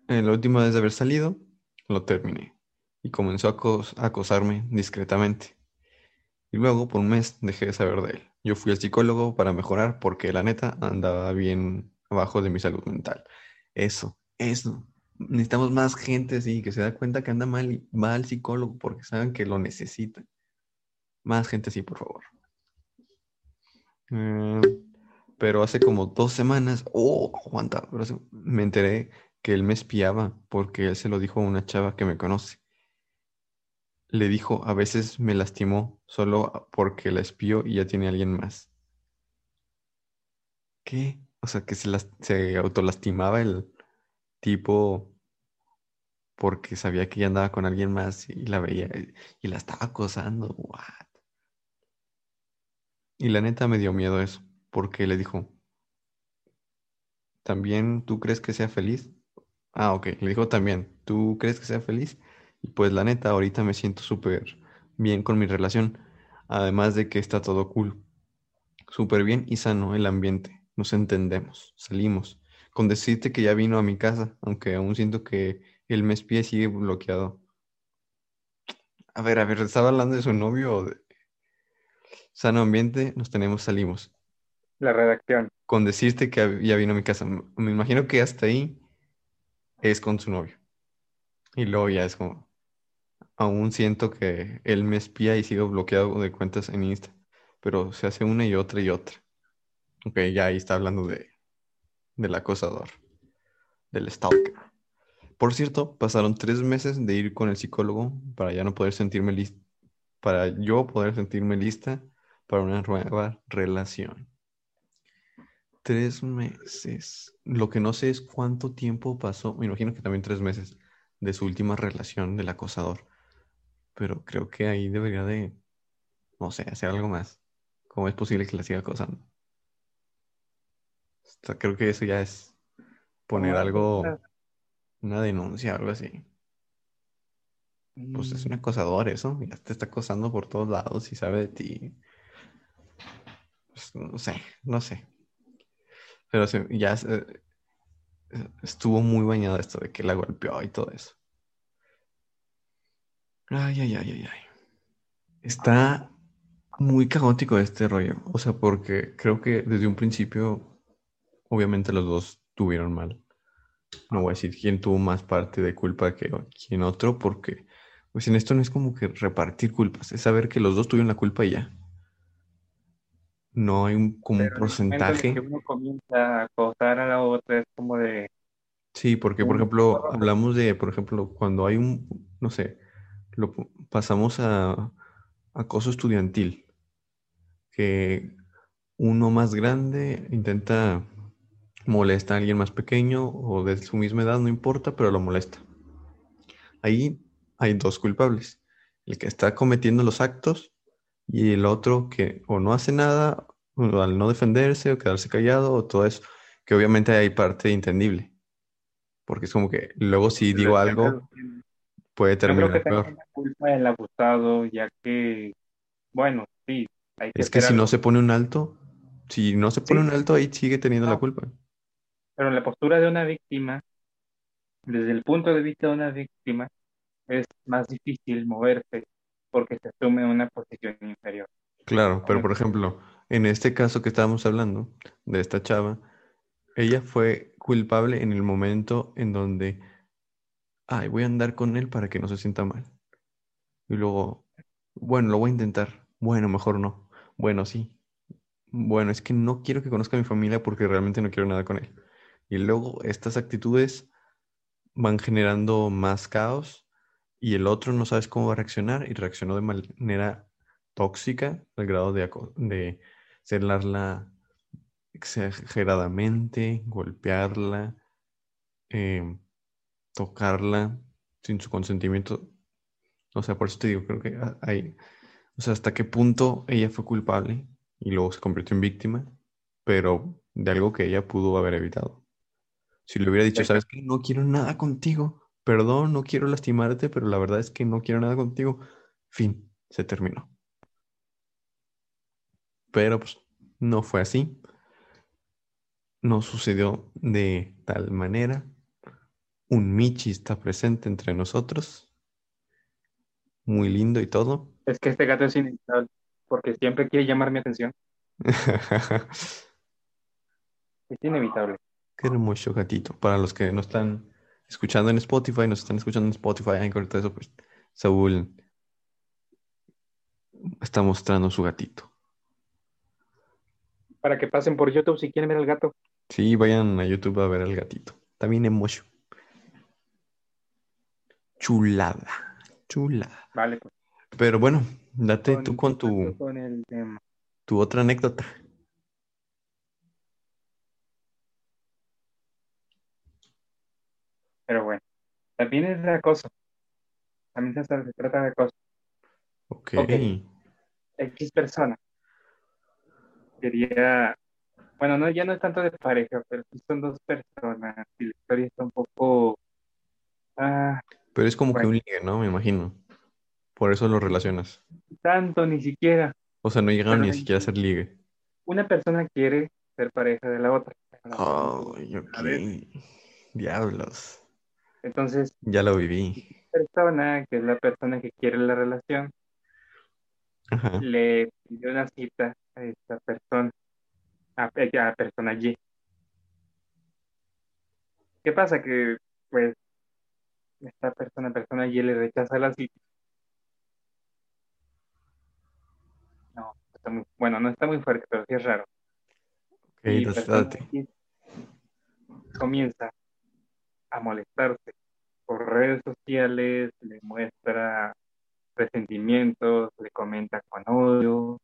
En la última vez de haber salido, lo terminé y comenzó a acosarme discretamente. Y luego, por un mes, dejé de saber de él. Yo fui al psicólogo para mejorar porque la neta andaba bien abajo de mi salud mental. Eso, eso. Necesitamos más gente así que se da cuenta que anda mal y va al psicólogo porque saben que lo necesita. Más gente así, por favor. Eh, pero hace como dos semanas, oh, aguanta, me enteré que él me espiaba porque él se lo dijo a una chava que me conoce. Le dijo, a veces me lastimó solo porque la espió y ya tiene alguien más. ¿Qué? O sea, que se, se autolastimaba el tipo porque sabía que ella andaba con alguien más y la veía y la estaba acosando. What? Y la neta me dio miedo eso, porque le dijo, ¿también tú crees que sea feliz? Ah, ok, le dijo también, ¿tú crees que sea feliz? Y pues la neta, ahorita me siento súper bien con mi relación, además de que está todo cool, súper bien y sano el ambiente nos entendemos, salimos. Con decirte que ya vino a mi casa, aunque aún siento que el mes pie sigue bloqueado. A ver, a ver, ¿estaba hablando de su novio o de sano ambiente? Nos tenemos, salimos. La redacción. Con decirte que ya vino a mi casa. Me imagino que hasta ahí es con su novio. Y luego ya es como, aún siento que él me espía y sigo bloqueado de cuentas en Insta. Pero se hace una y otra y otra. Ok, ya ahí está hablando de, del acosador, del stalker. Por cierto, pasaron tres meses de ir con el psicólogo para ya no poder sentirme lista, para yo poder sentirme lista para una nueva relación. Tres meses. Lo que no sé es cuánto tiempo pasó, me imagino que también tres meses de su última relación del acosador. Pero creo que ahí debería de, no sé, hacer algo más. ¿Cómo es posible que la siga acosando? creo que eso ya es poner algo, una denuncia, algo así. Pues es un mm. acosador eso, ya te está acosando por todos lados y sabe de ti. Pues, no sé, no sé. Pero ya eh, estuvo muy bañado esto de que la golpeó y todo eso. Ay, ay, ay, ay, ay. Está muy caótico este rollo. O sea, porque creo que desde un principio Obviamente los dos tuvieron mal. No voy a decir quién tuvo más parte de culpa que quién otro, porque pues en esto no es como que repartir culpas, es saber que los dos tuvieron la culpa y ya. No hay un, como un porcentaje. que uno comienza a acosar a la otra es como de... Sí, porque por ejemplo, hablamos de, por ejemplo, cuando hay un, no sé, lo pasamos a acoso estudiantil, que uno más grande intenta molesta a alguien más pequeño o de su misma edad, no importa, pero lo molesta. Ahí hay dos culpables. El que está cometiendo los actos y el otro que o no hace nada, o al no defenderse o quedarse callado o todo eso, que obviamente hay parte entendible. Porque es como que luego si digo algo puede terminar Yo creo que peor. la culpa del abusado, ya que, bueno, sí, hay que Es que si no se pone un alto, si no se pone Sí. un alto ahí sigue teniendo la culpa. Pero la postura de una víctima, desde el punto de vista de una víctima, es más difícil moverse porque se asume una posición inferior. Claro, pero por ejemplo, en este caso que estábamos hablando de esta chava, ella fue culpable en el momento en donde, ay, voy a andar con él para que no se sienta mal. Y luego, bueno, lo voy a intentar. Bueno, mejor no. Bueno, sí. Bueno, es que no quiero que conozca a mi familia porque realmente no quiero nada con él. Y luego estas actitudes van generando más caos y el otro no sabes cómo va a reaccionar y reaccionó de manera tóxica al grado de, de celarla exageradamente, golpearla, em, tocarla sin su consentimiento. O sea, por eso te digo, creo que ha- hay, o sea, hasta qué punto ella fue culpable y luego se convirtió en víctima, pero de algo que ella pudo haber evitado. Si le hubiera dicho. ¿sabes qué? No quiero nada contigo. Perdón, no quiero lastimarte, pero la verdad es que no quiero nada contigo. Fin, se terminó. Pero pues no fue así. No sucedió de tal manera. Un Michi está presente entre nosotros. Muy lindo y todo. Es que este gato es inevitable porque siempre quiere llamar mi atención. (laughs) Es inevitable. Qué hermoso gatito. Para los que no están escuchando en Spotify, nos están escuchando en Spotify, Anchor, todo eso, pues Saúl está mostrando su gatito. Para que pasen por YouTube si quieren ver al gato. Sí, vayan a YouTube a ver al gatito. También hermoso. Chulada. Chulada. Vale, pues. Pero bueno, date tú con tu, con el tema. tu otra anécdota. Pero bueno, también es de acoso. También se, se trata de acoso. Ok. Ok. X persona quería, bueno, no, ya no es tanto de pareja, pero sí son dos personas y la historia está un poco, ah, Pero es como que un ligue, ¿no? Me imagino. Por eso lo relacionas. tanto ni siquiera. O sea, no llegaron ni siquiera a ser ligue. Una persona quiere ser pareja de la otra. Ay, ok. A ver. Diablos. Entonces, Ya lo viví. persona, que es la persona que quiere la relación, Ajá. le pidió una cita a esta persona, a, a la persona Y. ¿Qué pasa? Que, pues, esta persona, persona Y, le rechaza la cita. No, está muy, bueno, no está muy fuerte, pero sí es raro. Ok, Y entonces persona date. Y comienza a molestarse por redes sociales, le muestra resentimientos, le comenta con odio,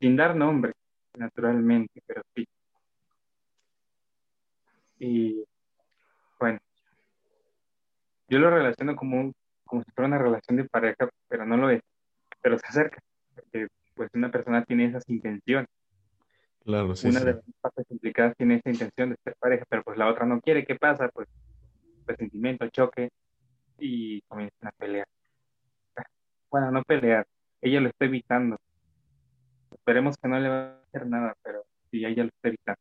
sin dar nombre, naturalmente, pero sí. Y bueno, yo lo relaciono como, un- como si fuera una relación de pareja, pero no lo es, pero se acerca, porque pues una persona tiene esas intenciones, Claro, sí, una sí. de las partes implicadas tiene esa intención de ser pareja, pero pues la otra no quiere, ¿qué pasa? Pues resentimiento, choque y comienzan a pelear. Bueno, no pelear, ella lo está evitando. Esperemos que no le va a hacer nada, pero sí, ella lo está evitando.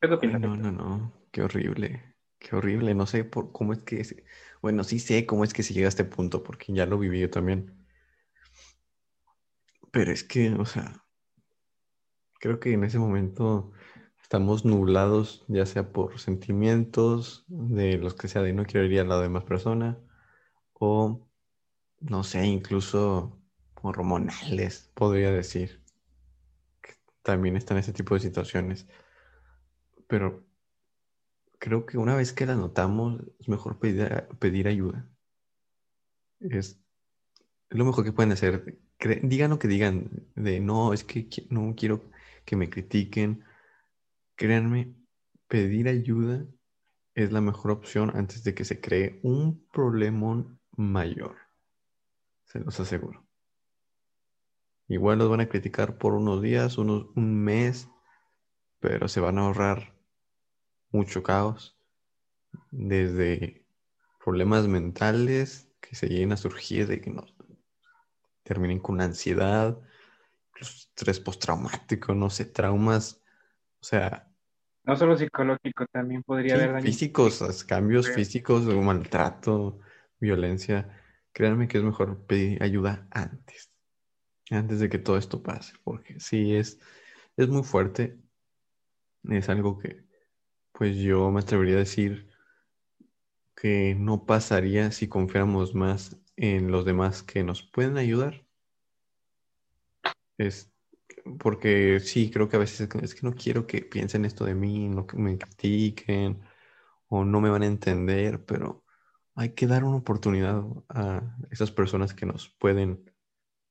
¿Qué Ay, opinas? no, no, no. Qué horrible. Qué horrible. No sé por cómo es que... se- Bueno, sí sé cómo es que se llega a este punto, porque ya lo viví yo también. Pero es que, o sea, creo que en ese momento estamos nublados, ya sea por sentimientos, de los que sea de no quiero ir a la demás persona, o no sé, incluso hormonales, podría decir. que También están ese tipo de situaciones. Pero creo que una vez que la notamos, es mejor pedir, pedir ayuda. Es, lo mejor que pueden hacer. Digan lo que digan, de no, es que no quiero que me critiquen. Créanme, pedir ayuda es la mejor opción antes de que se cree un problemón mayor. Se los aseguro. Igual los van a criticar por unos días, unos, un mes, pero se van a ahorrar mucho caos. Desde problemas mentales que se lleguen a surgir de que nos terminen con ansiedad, estrés postraumático, no sé, traumas, o sea... No solo psicológico, también podría haber... Físicos, cambios físicos, maltrato, violencia. Créanme que es mejor pedir ayuda antes, antes de que todo esto pase, porque sí es, es muy fuerte. Es algo que, pues yo me atrevería a decir que no pasaría si confiáramos más en los demás que nos pueden ayudar. Es porque sí, creo que a veces es que no quiero que piensen esto de mí, no que me critiquen o no me van a entender, pero hay que dar una oportunidad a esas personas que nos pueden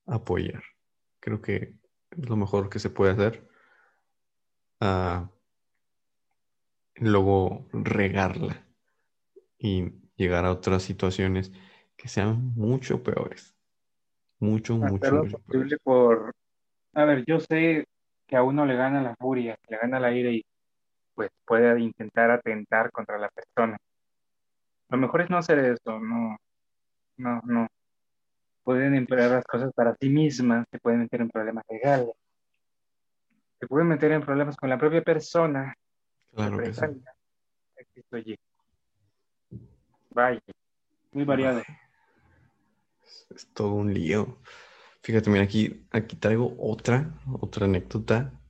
apoyar. Creo que es lo mejor que se puede hacer. Ah, luego regarla y llegar a otras situaciones que sean mucho peores. Mucho, mucho, mucho posible por... A ver, yo sé que a uno le gana la furia, le gana la ira y pues puede intentar atentar contra la persona. Lo mejor es no hacer eso, no, no, no. Pueden emplear las cosas para sí mismas, se pueden meter en problemas legales, se pueden meter en problemas con la propia persona. Claro que sí. Vaya, muy variado. Es, todo un lío. Fíjate, mira, aquí, aquí traigo otra, otra anécdota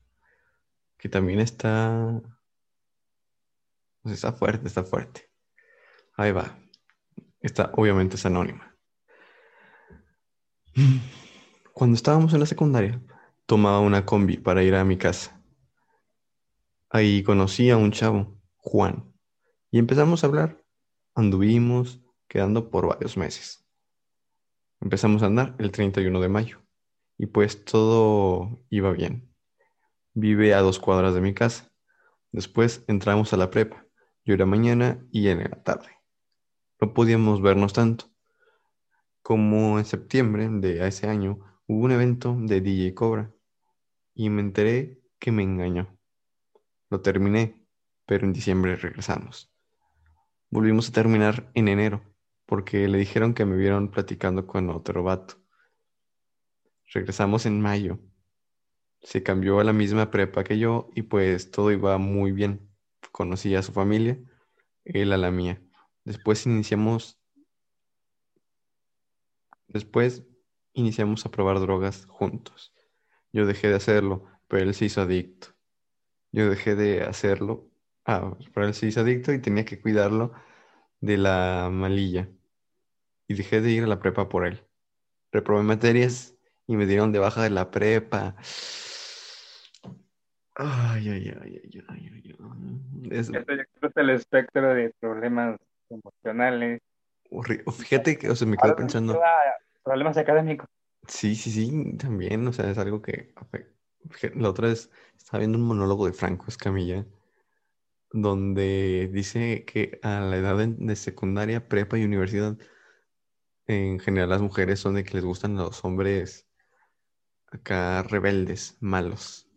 que también está, pues está fuerte, está fuerte. Ahí va. Esta obviamente es anónima. Cuando estábamos en la secundaria, tomaba una combi para ir a mi casa. Ahí conocí a un chavo, Juan, y empezamos a hablar. Anduvimos quedando por varios meses. Empezamos a andar el 31 de mayo y pues todo iba bien. Vive a dos cuadras de mi casa. Después entramos a la prepa. Yo era mañana y en la tarde no podíamos vernos tanto. Como en septiembre de ese año hubo un evento de DJ Cobra y me enteré que me engañó. Lo terminé, pero en diciembre regresamos. Volvimos a terminar en enero porque le dijeron que me vieron platicando con otro vato. Regresamos en mayo. Se cambió a la misma prepa que yo y pues todo iba muy bien. Conocí a su familia, él a la mía. Después iniciamos, después iniciamos a probar drogas juntos. Yo dejé de hacerlo, pero él se hizo adicto. Yo dejé de hacerlo, ah, pero él se hizo adicto y tenía que cuidarlo de la malilla. Y dejé de ir a la prepa por él. Reprobé materias y me dieron de baja de la prepa. Ay, ay, ay, ay, ay, ay. Es... Esto ya el espectro de problemas emocionales. Fíjate que, o sea, me quedo pensando. Problemas académicos. Sí, sí, sí, también, o sea, es algo que. La otra vez estaba viendo un monólogo de Franco Escamilla, donde dice que a la edad de, secundaria, prepa y universidad, en general las mujeres son de que les gustan los hombres acá rebeldes, malos.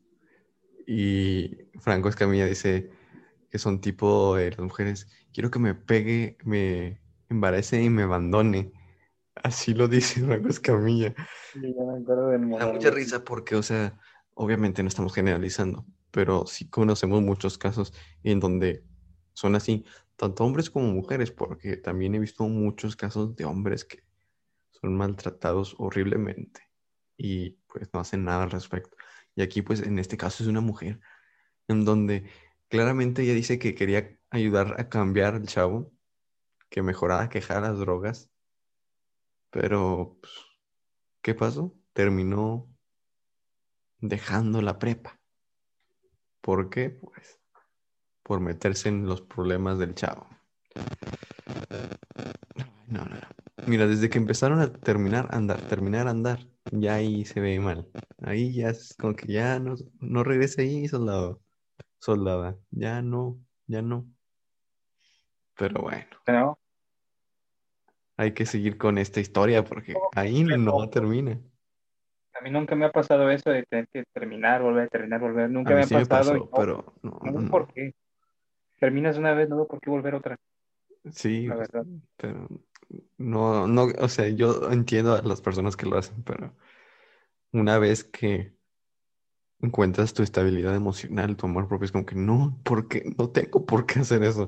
Y Franco Escamilla dice que son tipo de las mujeres quiero que me pegue, me embarace y me abandone. Así lo dice (laughs) Franco Escamilla. Sí, me acuerdo del da mucha risa porque, o sea, obviamente no estamos generalizando, pero sí conocemos muchos casos en donde son así, tanto hombres como mujeres, porque también he visto muchos casos de hombres que son maltratados horriblemente y pues no hacen nada al respecto. Y aquí pues en este caso es una mujer en donde claramente ella dice que quería ayudar a cambiar al chavo, que mejorara, que dejara las drogas. Pero, pues, ¿qué pasó? Terminó dejando la prepa. ¿Por qué? Pues por meterse en los problemas del chavo. No, no, no. Mira, desde que empezaron a terminar andar, terminar andar, ya ahí se ve mal. Ahí ya es como que ya no, no regrese ahí, soldado. Soldada. Ya no, ya no. Pero bueno. ¿No? Hay que seguir con esta historia porque ahí no termina. A mí nunca me ha pasado eso de tener que terminar, volver, terminar, volver. Nunca me ha pasado. pero no, no, por qué. Terminas una vez, no por qué volver otra. Sí, pero no, no, o sea, yo entiendo a las personas que lo hacen, pero una vez que encuentras tu estabilidad emocional, tu amor propio, es como que no, porque no tengo por qué hacer eso.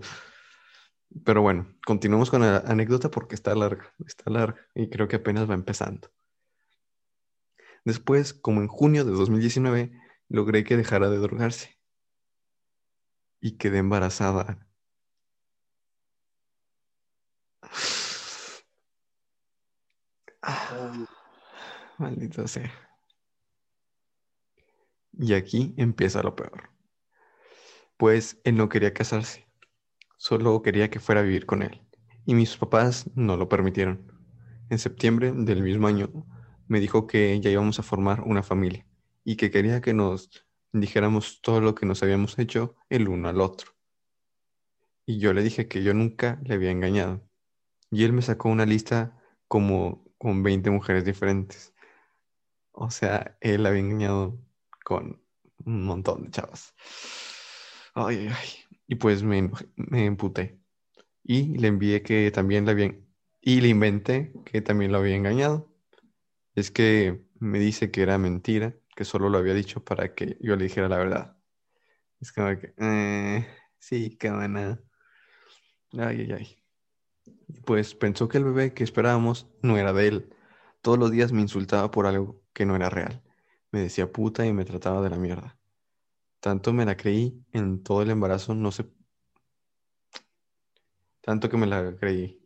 Pero bueno, continuamos con la anécdota porque está larga, está larga y creo que apenas va empezando. Después, como en junio de 2019, logré que dejara de drogarse y quedé embarazada. Ah, maldito sea. Y aquí empieza lo peor. Pues él no quería casarse, solo quería que fuera a vivir con él. Y mis papás no lo permitieron. En septiembre del mismo año me dijo que ya íbamos a formar una familia y que quería que nos dijéramos todo lo que nos habíamos hecho el uno al otro. Y yo le dije que yo nunca le había engañado. Y él me sacó una lista como con 20 mujeres diferentes. O sea, él había engañado con un montón de chavas. Ay, ay, ay. Y pues me, me emputé. Y le envié que también le habían... Y le inventé que también lo había engañado. Es que me dice que era mentira, que solo lo había dicho para que yo le dijera la verdad. Es como que, eh, sí, qué buena. Ay, ay, ay. Pues pensó que el bebé que esperábamos no era de él. Todos los días me insultaba por algo que no era real. Me decía puta y me trataba de la mierda. Tanto me la creí en todo el embarazo, no sé. Tanto que me la creí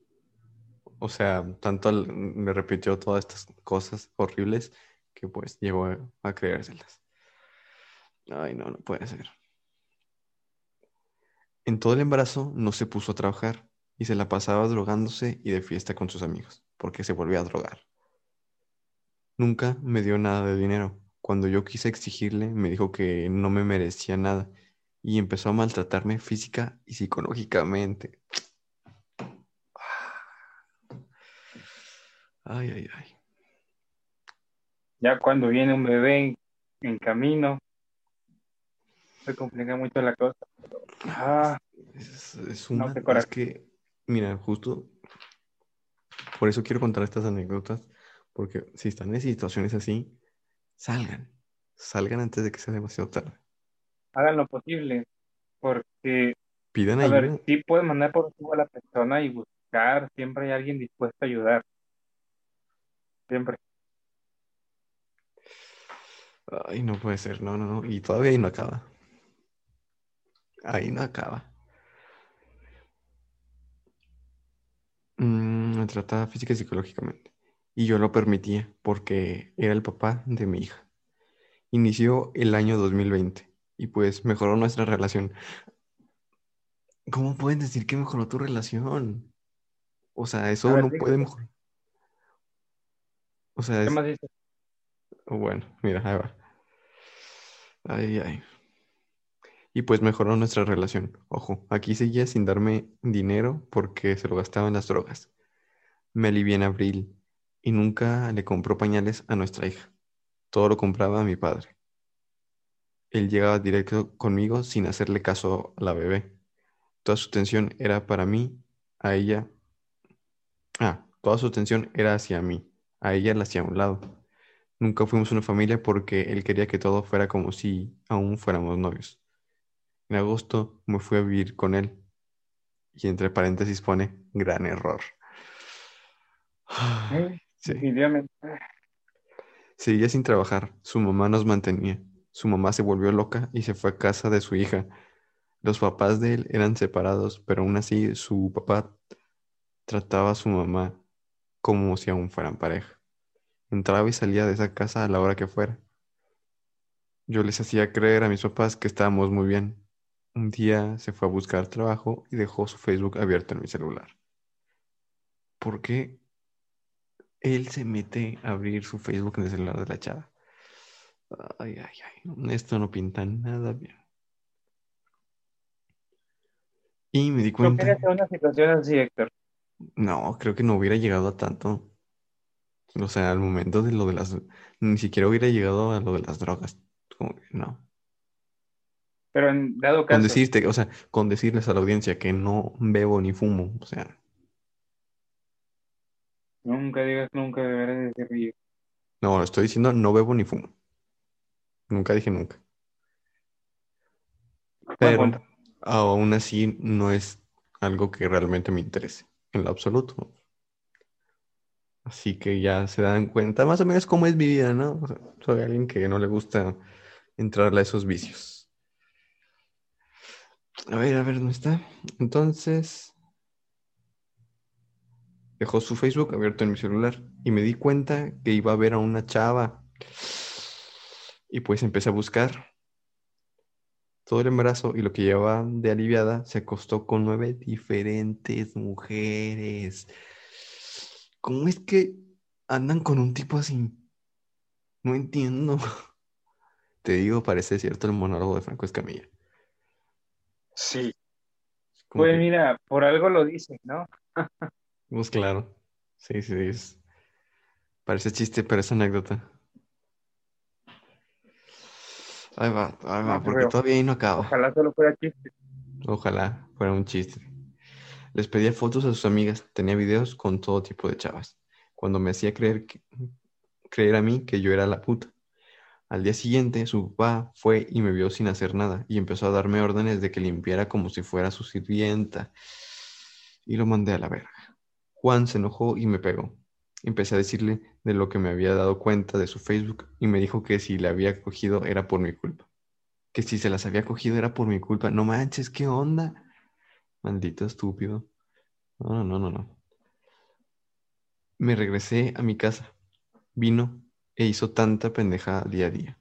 o sea, tanto me repitió todas estas cosas horribles que pues llegó a, creérselas. Ay, no, no puede ser. En todo el embarazo no se puso a trabajar y se la pasaba drogándose y de fiesta con sus amigos, porque se volvía a drogar. Nunca me dio nada de dinero. Cuando yo quise exigirle, me dijo que no me merecía nada y empezó a maltratarme física y psicológicamente. Ay, ay, ay. Ya cuando viene un bebé en, camino, se complica mucho la cosa. Ah, es, es, una, es que, mira, justo por eso quiero contar estas anécdotas, porque si están en situaciones así, salgan, salgan antes de que sea demasiado tarde. Hagan lo posible, porque pidan a ver, sí pueden mandar por a la persona y buscar, siempre hay alguien dispuesto a ayudar. Siempre. Ay, no puede ser, no, no, no. Y todavía ahí no acaba. Ahí no acaba. Mm, me trataba física y psicológicamente. Y yo lo permitía porque era el papá de mi hija. Inició el año 2020 y pues mejoró nuestra relación. ¿Cómo pueden decir que mejoró tu relación? O sea, eso no puede mejorar. O sea, es... Bueno, mira, ahí va. Ay, ay. Y pues mejoró nuestra relación. Ojo, aquí seguía sin darme dinero porque se lo gastaba en las drogas. Me alivié en abril y nunca le compró pañales a nuestra hija. Todo lo compraba a mi padre. Él llegaba directo conmigo sin hacerle caso a la bebé. Toda su atención era para mí, a ella. Ah, toda su atención era hacia mí a ella la hacía a un lado. Nunca fuimos una familia porque él quería que todo fuera como si aún fuéramos novios. En agosto me fui a vivir con él. Y entre paréntesis pone gran error. (sighs) Sí. Seguía sin trabajar. Su mamá nos mantenía. Su mamá se volvió loca y se fue a casa de su hija. Los papás de él eran separados, pero aún así su papá trataba a su mamá como si aún fueran pareja. Entraba y salía de esa casa a la hora que fuera. Yo les hacía creer a mis papás que estábamos muy bien. Un día se fue a buscar trabajo y dejó su Facebook abierto en mi celular. ¿Por qué él se mete a abrir su Facebook en el celular de la chava? Ay, ay, ay. Esto no pinta nada bien. Y me di ¿No cuenta, querías una situación así, Héctor? No, creo que no hubiera llegado a tanto. O sea, al momento de lo de las, ni siquiera hubiera llegado a lo de las drogas. Como que no. Pero en dado Con caso, decirte, o sea, con decirles a la audiencia que no bebo ni fumo, o sea, nunca digas nunca, deberás decir no, estoy diciendo no bebo ni fumo. Nunca dije nunca. Pero aún así no es algo que realmente me interese, en lo absoluto. Así que ya se dan cuenta más o menos cómo es mi vida, ¿no? Soy alguien que no le gusta entrarle a esos vicios. A ver, a ver, ¿dónde está? Entonces, dejó su Facebook abierto en mi celular y me di cuenta que iba a ver a una chava. Y pues empecé a buscar todo el embarazo y lo que llevaba de aliviada se acostó con nueve diferentes mujeres. ¿Cómo es que andan con un tipo así? No entiendo. (laughs) Te digo, parece cierto el monólogo de Franco Escamilla. Sí. Pues que- mira, por algo lo dice, ¿no? (laughs) Pues claro. Sí, sí, es. Parece chiste, pero es anécdota. Ahí va, ahí va, No porque todavía ahí no acaba. Ojalá solo fuera chiste. Ojalá fuera un chiste. Les pedía fotos a sus amigas, tenía videos con todo tipo de chavas. Cuando me hacía creer, que- creer a mí que yo era la puta. Al día siguiente, su papá fue y me vio sin hacer nada y empezó a darme órdenes de que limpiara como si fuera su sirvienta. Y lo mandé a la verga. Juan se enojó y me pegó. Empecé a decirle de lo que me había dado cuenta de su Facebook y me dijo que si le había cogido era por mi culpa. Que si se las había cogido era por mi culpa. No manches, ¿qué onda? Maldito estúpido. No, no, no, no. Me regresé a mi casa. Vino e hizo tanta pendeja día a día.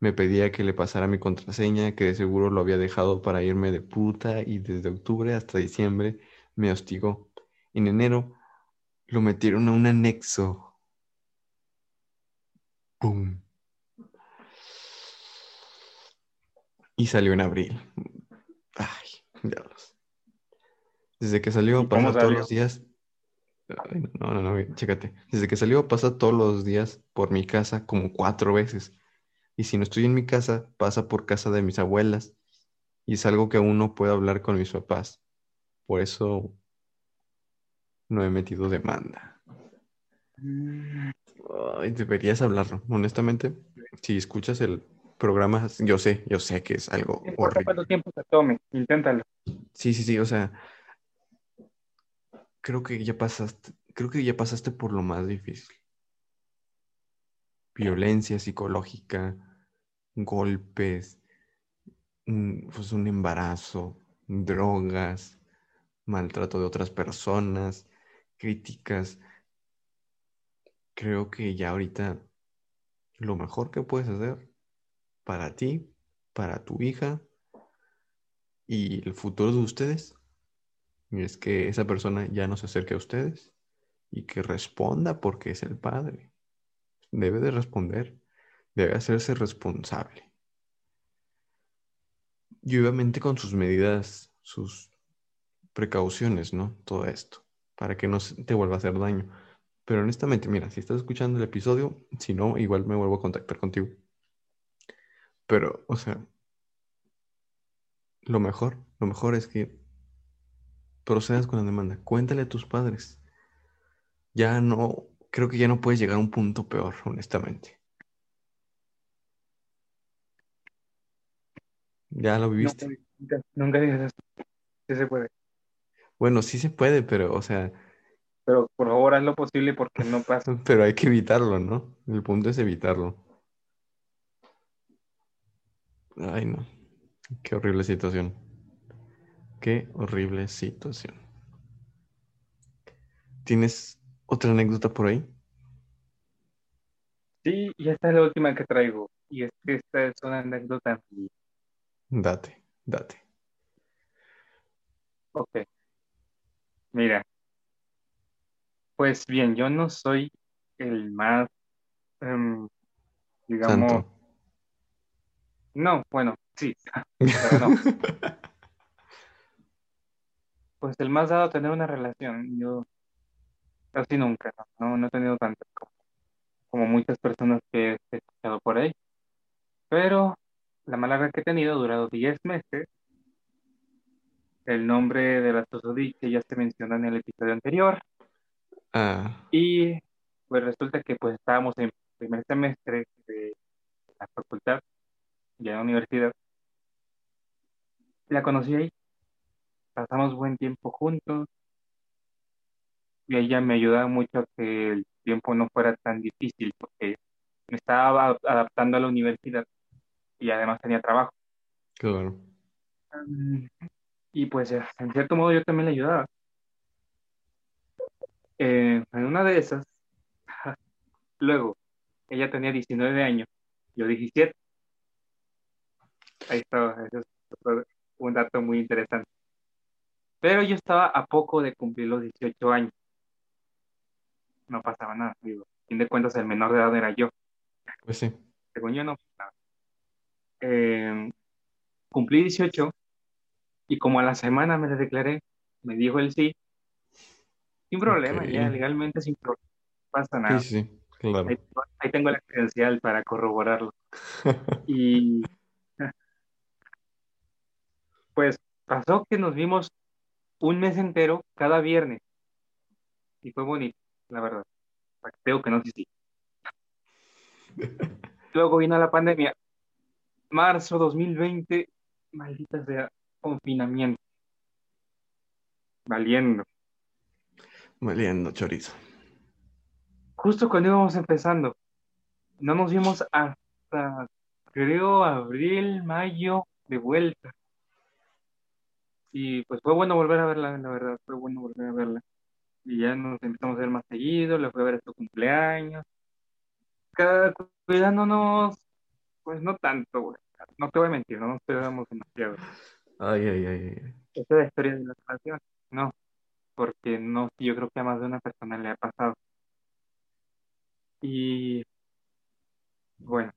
Me pedía que le pasara mi contraseña, que de seguro lo había dejado para irme de puta y desde octubre hasta diciembre me hostigó. En enero lo metieron a un anexo. ¡Pum! Y salió en abril. Ay, diablos. Desde que salió ¿Y cómo pasa todos los días. Ay, no, no, no, chécate. Desde que salió pasa todos los días por mi casa como cuatro veces. Y si no estoy en mi casa, pasa por casa de mis abuelas. Y es algo que aún no puedo hablar con mis papás. Por eso no he metido demanda. Mm, Ay, deberías hablarlo. Honestamente, si escuchas el programa, yo sé, yo sé que es algo No horrible. cuánto tiempo te tome, inténtalo. Sí, sí, sí, o sea, creo que ya pasaste, creo que ya pasaste por lo más difícil. Violencia psicológica, golpes, un, pues un embarazo, drogas, maltrato de otras personas, críticas. Creo que ya ahorita lo mejor que puedes hacer para ti, para tu hija y el futuro de ustedes es que esa persona ya no se acerque a ustedes y que responda porque es el padre. Debe de responder, debe hacerse responsable. Y obviamente con sus medidas, sus precauciones, ¿no? Todo esto, para que no te vuelva a hacer daño. Pero honestamente, mira, si estás escuchando el episodio, si no, igual me vuelvo a contactar contigo. Pero, o sea, lo mejor, lo mejor es que procedas con la demanda. Cuéntale a tus padres. Ya no, creo que ya no puedes llegar a un punto peor, honestamente. Ya lo Nunca, viviste. nunca, nunca digas eso. Sí se puede. Bueno, sí se puede, pero, o sea, Pero por favor haz lo posible porque no pasa. (laughs) pero hay que evitarlo, ¿no? El punto es evitarlo. Ay, no. Qué horrible situación. Qué horrible situación. ¿Tienes otra anécdota por ahí? Sí, y esta es la última que traigo. Y es que esta es una anécdota. Date, date. Ok. Mira. Pues bien, yo no soy el más, em, digamos, Santo. no, bueno, sí, (laughs) pero no. pues el más dado a tener una relación. Yo casi nunca, no, no he tenido tanto como, como muchas personas que he escuchado por ahí. Pero la mala que he tenido ha durado 10 meses. El nombre de la susodicha ya se menciona en el episodio anterior. Ah, Y pues resulta que pues estábamos en primer semestre de la facultad, ya en la universidad. La conocí ahí, pasamos buen tiempo juntos y ella me ayudaba mucho a que el tiempo no fuera tan difícil porque me estaba adaptando a la universidad y además tenía trabajo. claro. Y pues en cierto modo yo también le ayudaba. Eh, en una de esas, luego, ella tenía 19 años, yo 17. Ahí estaba, ese es un dato muy interesante. Pero yo estaba a poco de cumplir los 18 años. No pasaba nada, digo. A fin de cuentas, el menor de edad era yo. Pues sí. Según yo, no pasaba. Eh, cumplí 18 y como a la semana me le declaré, me dijo el sí, sin problema, ya legalmente sin problema, no pasa Sí, nada. sí, sí, claro. Ahí, ahí tengo la credencial para corroborarlo. (laughs) Y (laughs) pues pasó que nos vimos un mes entero cada viernes y fue bonito, la verdad. Creo que no si. (laughs) Luego vino la pandemia, marzo 2020, maldita sea, confinamiento, valiendo. Valiendo chorizo. Justo cuando íbamos empezando, no nos vimos hasta, creo, abril, mayo, de vuelta. Y pues fue bueno volver a verla, la verdad, fue bueno volver a verla. Y ya nos empezamos a ver más seguido, la fui a ver a su cumpleaños. Cada, cuidándonos, pues no tanto, güey. No te voy a mentir, no nos cuidamos demasiado. Ay, ay, ay. Esta es la historia de la relación. No, porque no, yo creo que a más de una persona le ha pasado. Y bueno,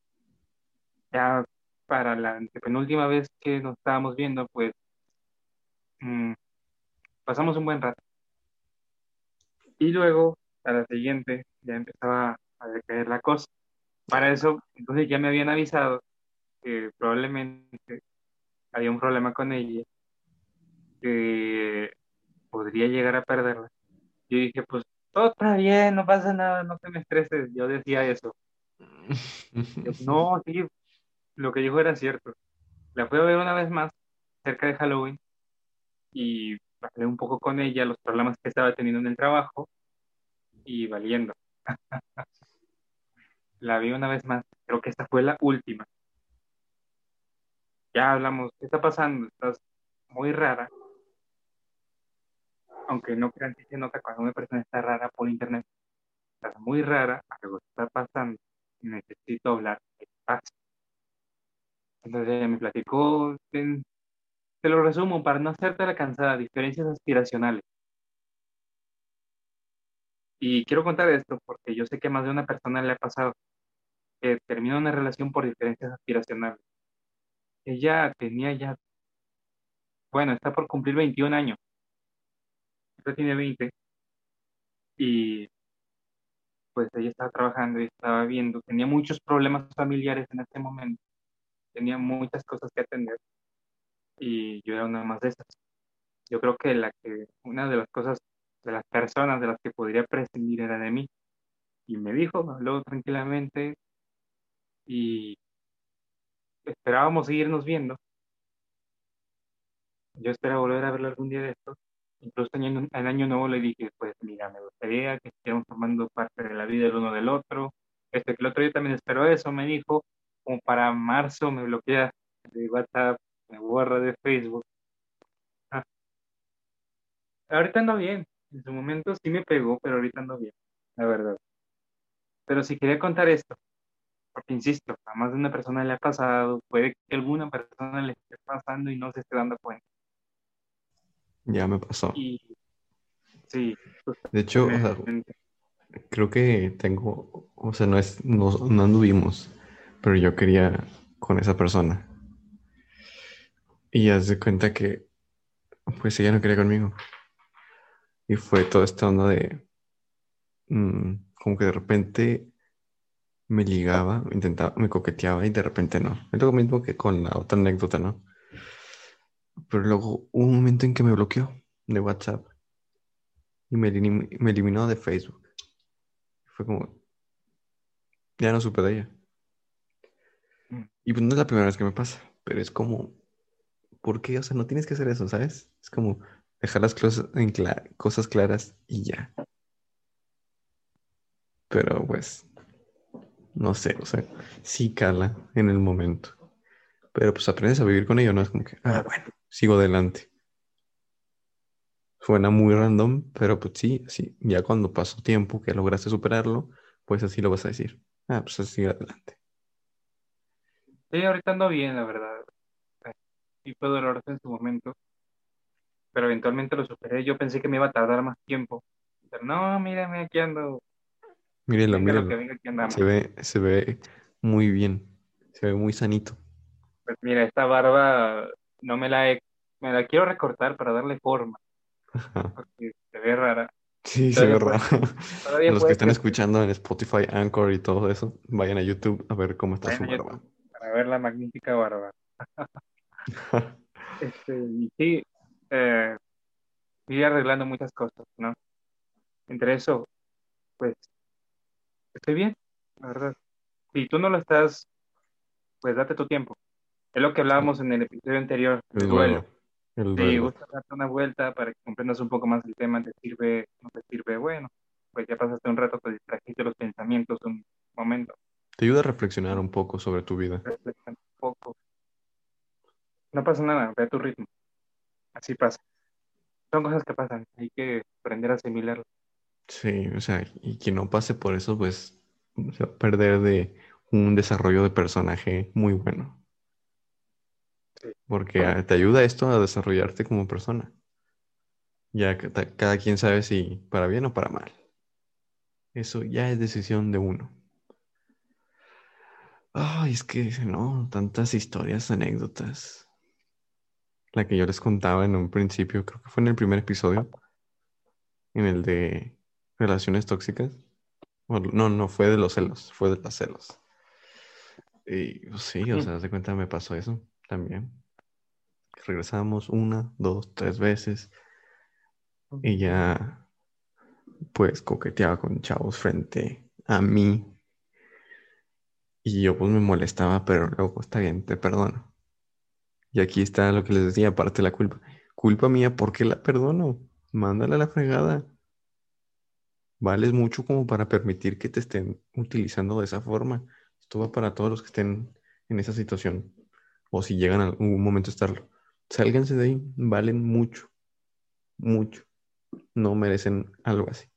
ya para la penúltima vez que nos estábamos viendo, pues mm, pasamos un buen rato. Y luego, a la siguiente, ya empezaba a decaer la cosa. Para eso, entonces ya me habían avisado que probablemente había un problema con ella, que podría llegar a perderla. Yo dije, pues todo está bien, no pasa nada, no te me estreses. Yo decía eso. (laughs) No, sí, lo que dijo era cierto. La fui a ver una vez más, cerca de Halloween, y hablé un poco con ella, los problemas que estaba teniendo en el trabajo, y valiendo. (laughs) La vi una vez más, creo que esta fue la última. Ya hablamos, ¿qué está pasando? Estás muy rara. Aunque no crean que se nota cuando una persona está rara por internet. Estás muy rara, algo está pasando. Necesito hablar. ¿Qué pasa? Entonces ella me platicó, te, lo resumo para no hacerte la cansada, diferencias aspiracionales. Y quiero contar esto porque yo sé que más de una persona le ha pasado que termina una relación por diferencias aspiracionales. Ella tenía ya, bueno, está por cumplir 21 años. Ella tiene 20 y pues ella estaba trabajando y estaba viendo, tenía muchos problemas familiares en este momento, tenía muchas cosas que atender y yo era una más de esas. Yo creo que la que una de las cosas de las personas de las que podría prescindir era de mí y me dijo, habló tranquilamente y esperábamos seguirnos viendo. Yo esperaba volver a verlo algún día de estos. Incluso en, en año nuevo le dije, pues mira, me gustaría que estemos formando parte de la vida del uno del otro. Este que el otro día también esperó eso, me dijo, como para marzo me bloquea de WhatsApp, me borra de Facebook. Ah. Ahorita ando bien, en su momento sí me pegó, pero ahorita ando bien, la verdad. Pero si quería contar esto, porque insisto, a más de una persona le ha pasado, puede que alguna persona le esté pasando y no se esté dando cuenta. Ya me pasó. Y sí, De hecho, o sea, justamente. creo que tengo, o sea, no es, no, no anduvimos, pero yo quería con esa persona. Y haz de cuenta que pues ella no quería conmigo. Y fue toda esta onda de, mm, como que de repente me ligaba, intentaba, me coqueteaba y de repente no. Es lo mismo que con la otra anécdota, ¿no? Pero luego hubo un momento en que me bloqueó de WhatsApp y me, me eliminó de Facebook. Fue como, ya no supe de ella. Mm. Y pues no es la primera vez que me pasa, pero es como, ¿por qué? O sea, no tienes que hacer eso, ¿sabes? Es como dejar las cosas, en cosas claras y ya. Pero pues, no sé, o sea, sí cala en el momento. Pero pues aprendes a vivir con ello, ¿no? Es como que, ah, bueno, sigo adelante. Suena muy random, pero pues sí, sí, ya cuando pasó tiempo que lograste superarlo, pues así lo vas a decir. Ah, pues así adelante. Sí, ahorita ando bien, la verdad. Y fue doloroso en su momento, pero eventualmente lo superé. Yo pensé que me iba a tardar más tiempo. Pero no, mírame, aquí ando. Mírenlo, mírenlo. Se ve, se ve muy bien. Se ve muy sanito. Pues mira, esta barba no me la he, me la quiero recortar para darle forma. Porque se ve rara. Sí, se ve rara. Los que están escuchando en Spotify, Anchor y todo eso, vayan a YouTube a ver cómo está su barba. Para ver la magnífica barba. (laughs) este, y sí, eh, arreglando muchas cosas, ¿no? Entre eso, pues, estoy bien, la verdad. Si tú no lo estás, pues date tu tiempo. Es lo que hablábamos en el episodio anterior, el duelo. Si gusta darte una vuelta para que comprendas un poco más el tema, te sirve, no te sirve, bueno, pues ya pasaste un rato, pues distrajiste los pensamientos un momento. Te ayuda a reflexionar un poco sobre tu vida. Reflexionar un poco. No pasa nada, ve a tu ritmo. Así pasa. Son cosas que pasan, hay que aprender a asimilarlo. Sí, o sea, y quien no pase por eso, pues se va a perder de un desarrollo de personaje muy bueno. Porque te ayuda esto a desarrollarte como persona. Ya cada quien sabe si para bien o para mal. Eso ya es decisión de uno. Ay, es que no, tantas historias, anécdotas. La que yo les contaba en un principio, creo que fue en el primer episodio, en el de relaciones tóxicas. no, no fue de los celos, fue de los celos. Y pues, sí, o sea, de cuenta me pasó eso también. Regresamos una, dos, tres veces y ya pues coqueteaba con chavos frente a mí y yo pues me molestaba, pero luego está bien, te perdono. Y aquí está lo que les decía, aparte de la culpa. Culpa mía, ¿por qué la perdono? Mándala a la fregada. Vales mucho como para permitir que te estén utilizando de esa forma. Esto va para todos los que estén en esa situación. O si llegan a algún momento a estarlo. Sálganse de ahí. Valen mucho. Mucho. No merecen algo así.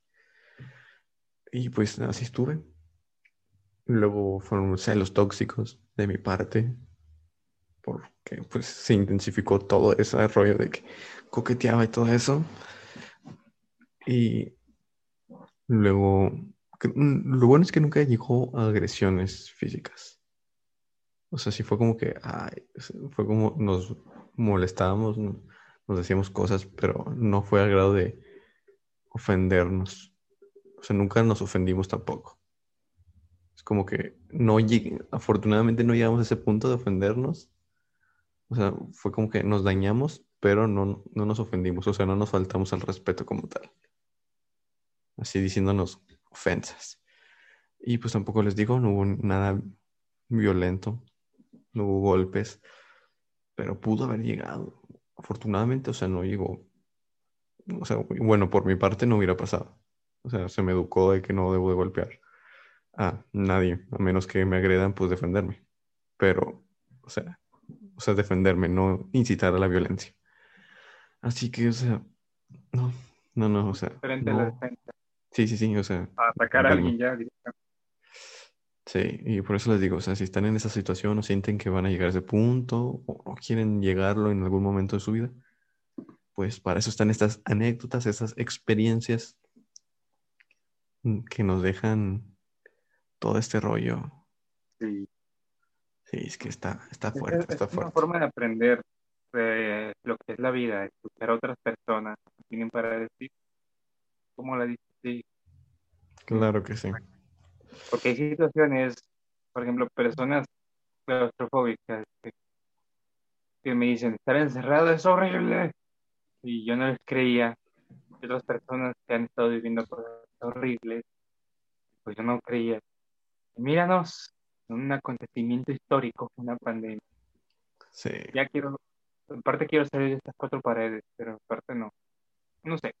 Y pues así estuve. Luego fueron celos tóxicos de mi parte, porque pues se intensificó todo ese rollo de que coqueteaba y todo eso. Y luego, mm, lo bueno es que nunca llegó a agresiones físicas. O sea, sí fue como que, fue como nos molestábamos, nos decíamos cosas, pero no fue al grado de ofendernos. O sea, nunca nos ofendimos tampoco como que no afortunadamente no llegamos a ese punto de ofendernos. O sea, fue como que nos dañamos, pero no, no nos ofendimos, o sea, no nos faltamos al respeto como tal. Así diciéndonos ofensas. Y pues tampoco les digo, no hubo nada violento, no hubo golpes, pero pudo haber llegado. Afortunadamente, o sea, no llegó. O sea, bueno, por mi parte no hubiera pasado. O sea, se me educó de que no debo de golpear a nadie, a menos que me agredan, pues defenderme. Pero, o sea, o sea, defenderme, no incitar a la violencia. Así que, o sea, no, no, no, o sea. Sí, sí, sí, o sea. atacar a alguien ya. Sí, y por eso les digo, o sea, si están en esa situación o sienten que van a llegar a ese punto o, quieren llegarlo en algún momento de su vida, pues para eso están estas anécdotas, estas experiencias que nos dejan todo este rollo. Sí. Sí, es que está, está fuerte, está fuerte. Es una forma de aprender, de lo que es la vida, escuchar a otras personas que tienen para decir, como la dice, Claro que sí. Porque hay situaciones, por ejemplo, personas claustrofóbicas que, que me dicen, estar encerrado es horrible, y yo no les creía, y otras personas que han estado viviendo cosas horribles, pues yo no creía. Míranos, un acontecimiento histórico, una pandemia. Sí. Ya quiero, en parte quiero salir de estas cuatro paredes, pero en parte no. No sé.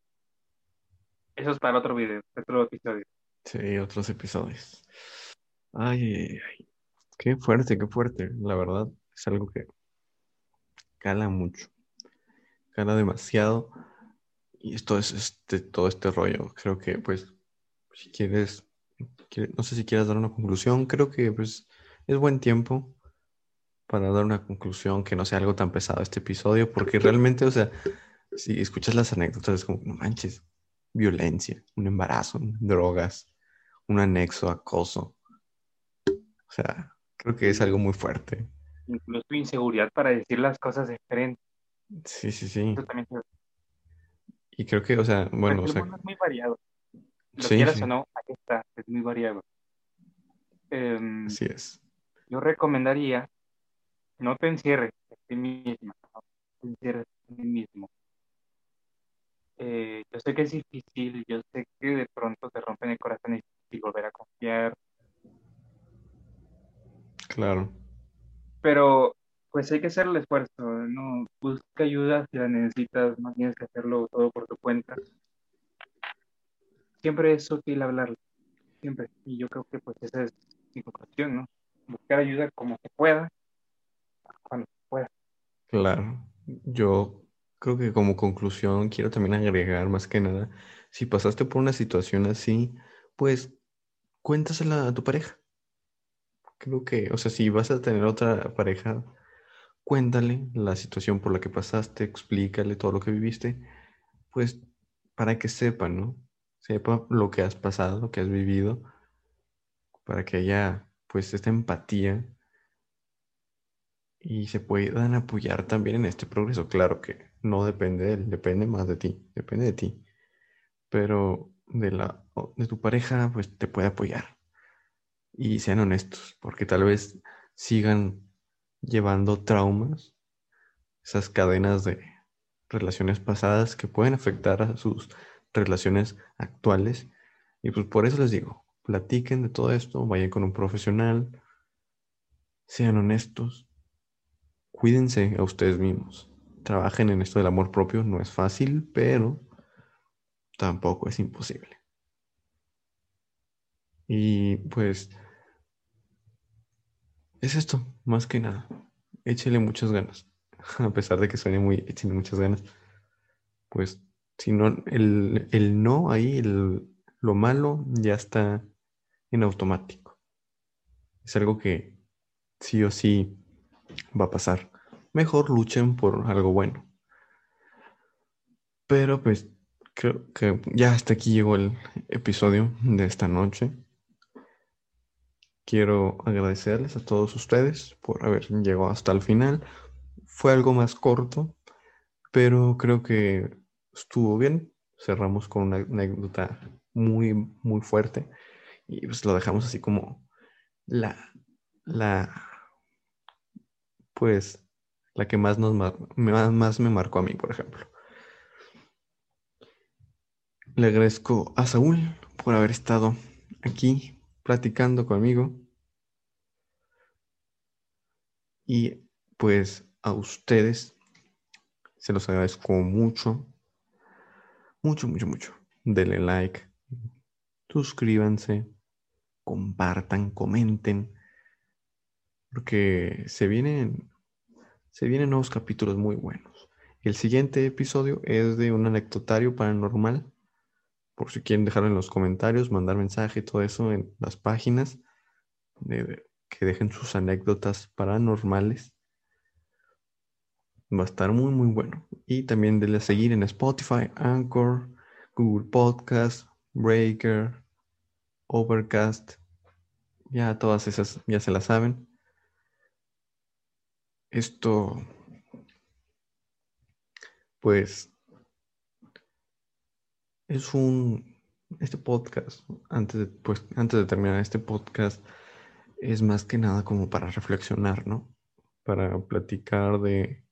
Eso es para otro video, otro episodio. Sí, otros episodios. Ay, ay, ay. Qué fuerte, qué fuerte. La verdad, es algo que cala mucho. Cala demasiado. Y esto es este, todo este rollo. Creo que, pues, si quieres, quiere- no sé si quieres dar una conclusión. Creo que, pues, es buen tiempo para dar una conclusión que no sea algo tan pesado este episodio. Porque realmente, o sea, si escuchas las anécdotas, es como, no manches, violencia, un embarazo, drogas, un anexo, acoso. O sea, creo que es algo muy fuerte. Incluso inseguridad para decir las cosas de frente. Sí, sí, sí. Eso también se- Y creo que, o sea, bueno, o sea, es muy variado. Lo Sí, quieras sí. o no, ahí está, es muy variado. Em, así es. yo recomendaría, no te encierres en ti misma, no te encierres en ti mismo. Eh, yo sé que es difícil, yo sé que de pronto te rompen el corazón y, y volver a confiar, Claro, pero pues hay que hacer el esfuerzo, no busca ayuda si la necesitas, no tienes que hacerlo todo por tu cuenta. Siempre es útil hablar, siempre, y yo creo que pues esa es mi conclusión, ¿no? Buscar ayuda como se pueda, cuando se pueda. claro. Yo creo que como conclusión quiero también agregar más que nada, si pasaste por una situación así, pues cuéntasela a tu pareja. Creo que, o sea, si vas a tener otra pareja, cuéntale la situación por la que pasaste, explícale todo lo que viviste, pues para que sepa, ¿no? Sepa lo que has pasado, lo que has vivido, para que haya pues esta empatía y se puedan apoyar también en este progreso. Claro que no depende de él, depende más de ti, depende de ti. Pero de la de tu pareja, pues te puede apoyar. Y sean honestos, porque tal vez sigan llevando traumas, esas cadenas de relaciones pasadas que pueden afectar a sus relaciones actuales. Y pues por eso les digo, platiquen de todo esto, vayan con un profesional, sean honestos, cuídense a ustedes mismos, trabajen en esto del amor propio, no es fácil, pero tampoco es imposible. Y pues es esto, más que nada. Échele muchas ganas. (laughs) A pesar de que suene muy, échele muchas ganas. Pues si no, el, el no ahí, el- lo malo ya está en automático. Es algo que sí o sí va a pasar. Mejor luchen por algo bueno. Pero pues creo que ya hasta aquí llegó el episodio de esta noche. Quiero agradecerles a todos ustedes por haber llegado hasta el final. Fue algo más corto, pero creo que estuvo bien. Cerramos con una anécdota muy, muy fuerte y pues lo dejamos así como la, la, pues, la que más nos más, más me marcó a mí, por ejemplo. Le agradezco a Saúl por haber estado aquí platicando conmigo. Y pues a ustedes se los agradezco mucho. Mucho, mucho, mucho. Denle like. Suscríbanse. Compartan, comenten. Porque se vienen, se vienen nuevos capítulos muy buenos. El siguiente episodio es de un anecdotario paranormal. Por si quieren dejarlo en los comentarios, mandar mensaje, todo eso en las páginas. que dejen sus anécdotas paranormales. Va a estar muy, muy bueno. Y también denle a seguir en Spotify, Anchor, Google Podcast, Breaker, Overcast. Ya todas esas ya se las saben. Esto pues es un, este podcast, antes de, pues, antes de terminar este podcast, es más que nada como para reflexionar, ¿no? Para platicar de,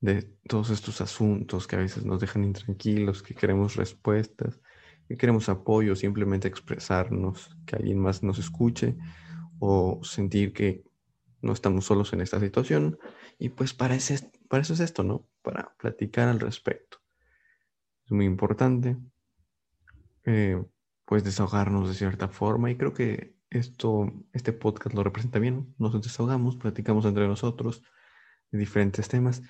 de todos estos asuntos que a veces nos dejan intranquilos, que queremos respuestas, que queremos apoyo, simplemente expresarnos, que alguien más nos escuche o sentir que no estamos solos en esta situación. Y pues para, para eso es esto, ¿no? Para platicar al respecto. Es muy importante, eh, pues desahogarnos de cierta forma y creo que esto, este podcast lo representa bien. Nos desahogamos, platicamos entre nosotros de diferentes temas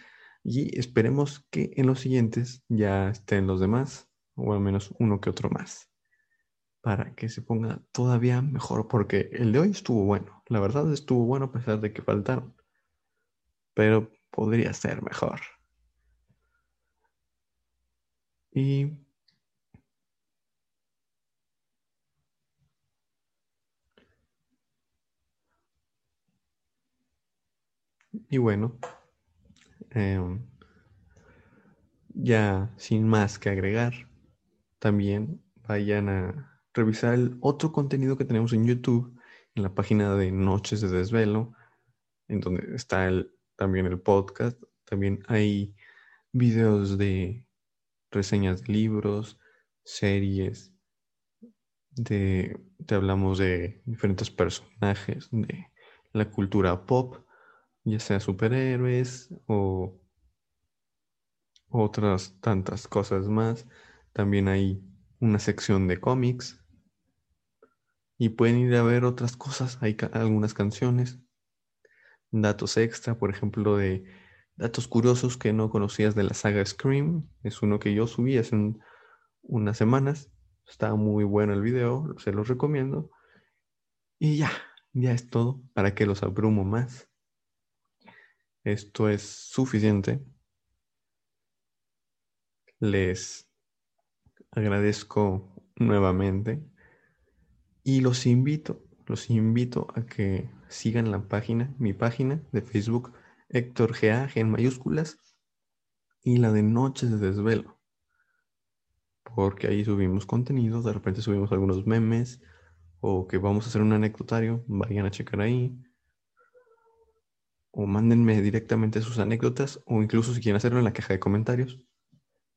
y esperemos que en los siguientes ya estén los demás o al menos uno que otro más para que se ponga todavía mejor porque el de hoy estuvo bueno. La verdad estuvo bueno a pesar de que faltaron. Pero podría ser mejor. Y Y bueno, em, ya sin más que agregar, también vayan a revisar el otro contenido que tenemos en YouTube, en la página de Noches de Desvelo, en donde está el, también el podcast. También hay videos de reseñas de libros, series, de, te hablamos de diferentes personajes de la cultura pop ya sea superhéroes o otras tantas cosas más. También hay una sección de cómics y pueden ir a ver otras cosas. Hay algunas canciones, datos extra, por ejemplo, de datos curiosos que no conocías de la saga Scream. Es uno que yo subí hace unas semanas. Está muy bueno el video, se los recomiendo. Y ya, ya es todo. ¿Para que los abrumo más? Esto es suficiente. Les agradezco nuevamente y los invito, los invito a que sigan la página, mi página de Facebook, Héctor GA, en mayúsculas, y la de Noches de Desvelo. Porque ahí subimos contenido, de repente subimos algunos memes o que vamos a hacer un anecdotario, vayan a checar ahí o mándenme directamente sus anécdotas o incluso si quieren hacerlo en la caja de comentarios.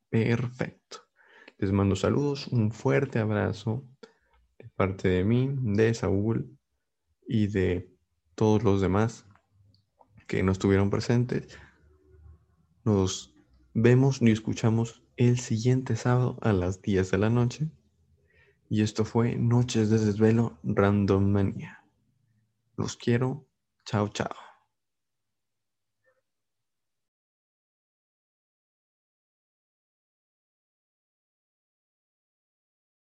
Perfecto. Les mando saludos, un fuerte abrazo de parte de mí, de Saúl y de todos los demás que no estuvieron presentes. Nos vemos y escuchamos el siguiente sábado a las 10 de la noche. Y esto fue Noches de Desvelo Random Manía. Los quiero. Chao, chao.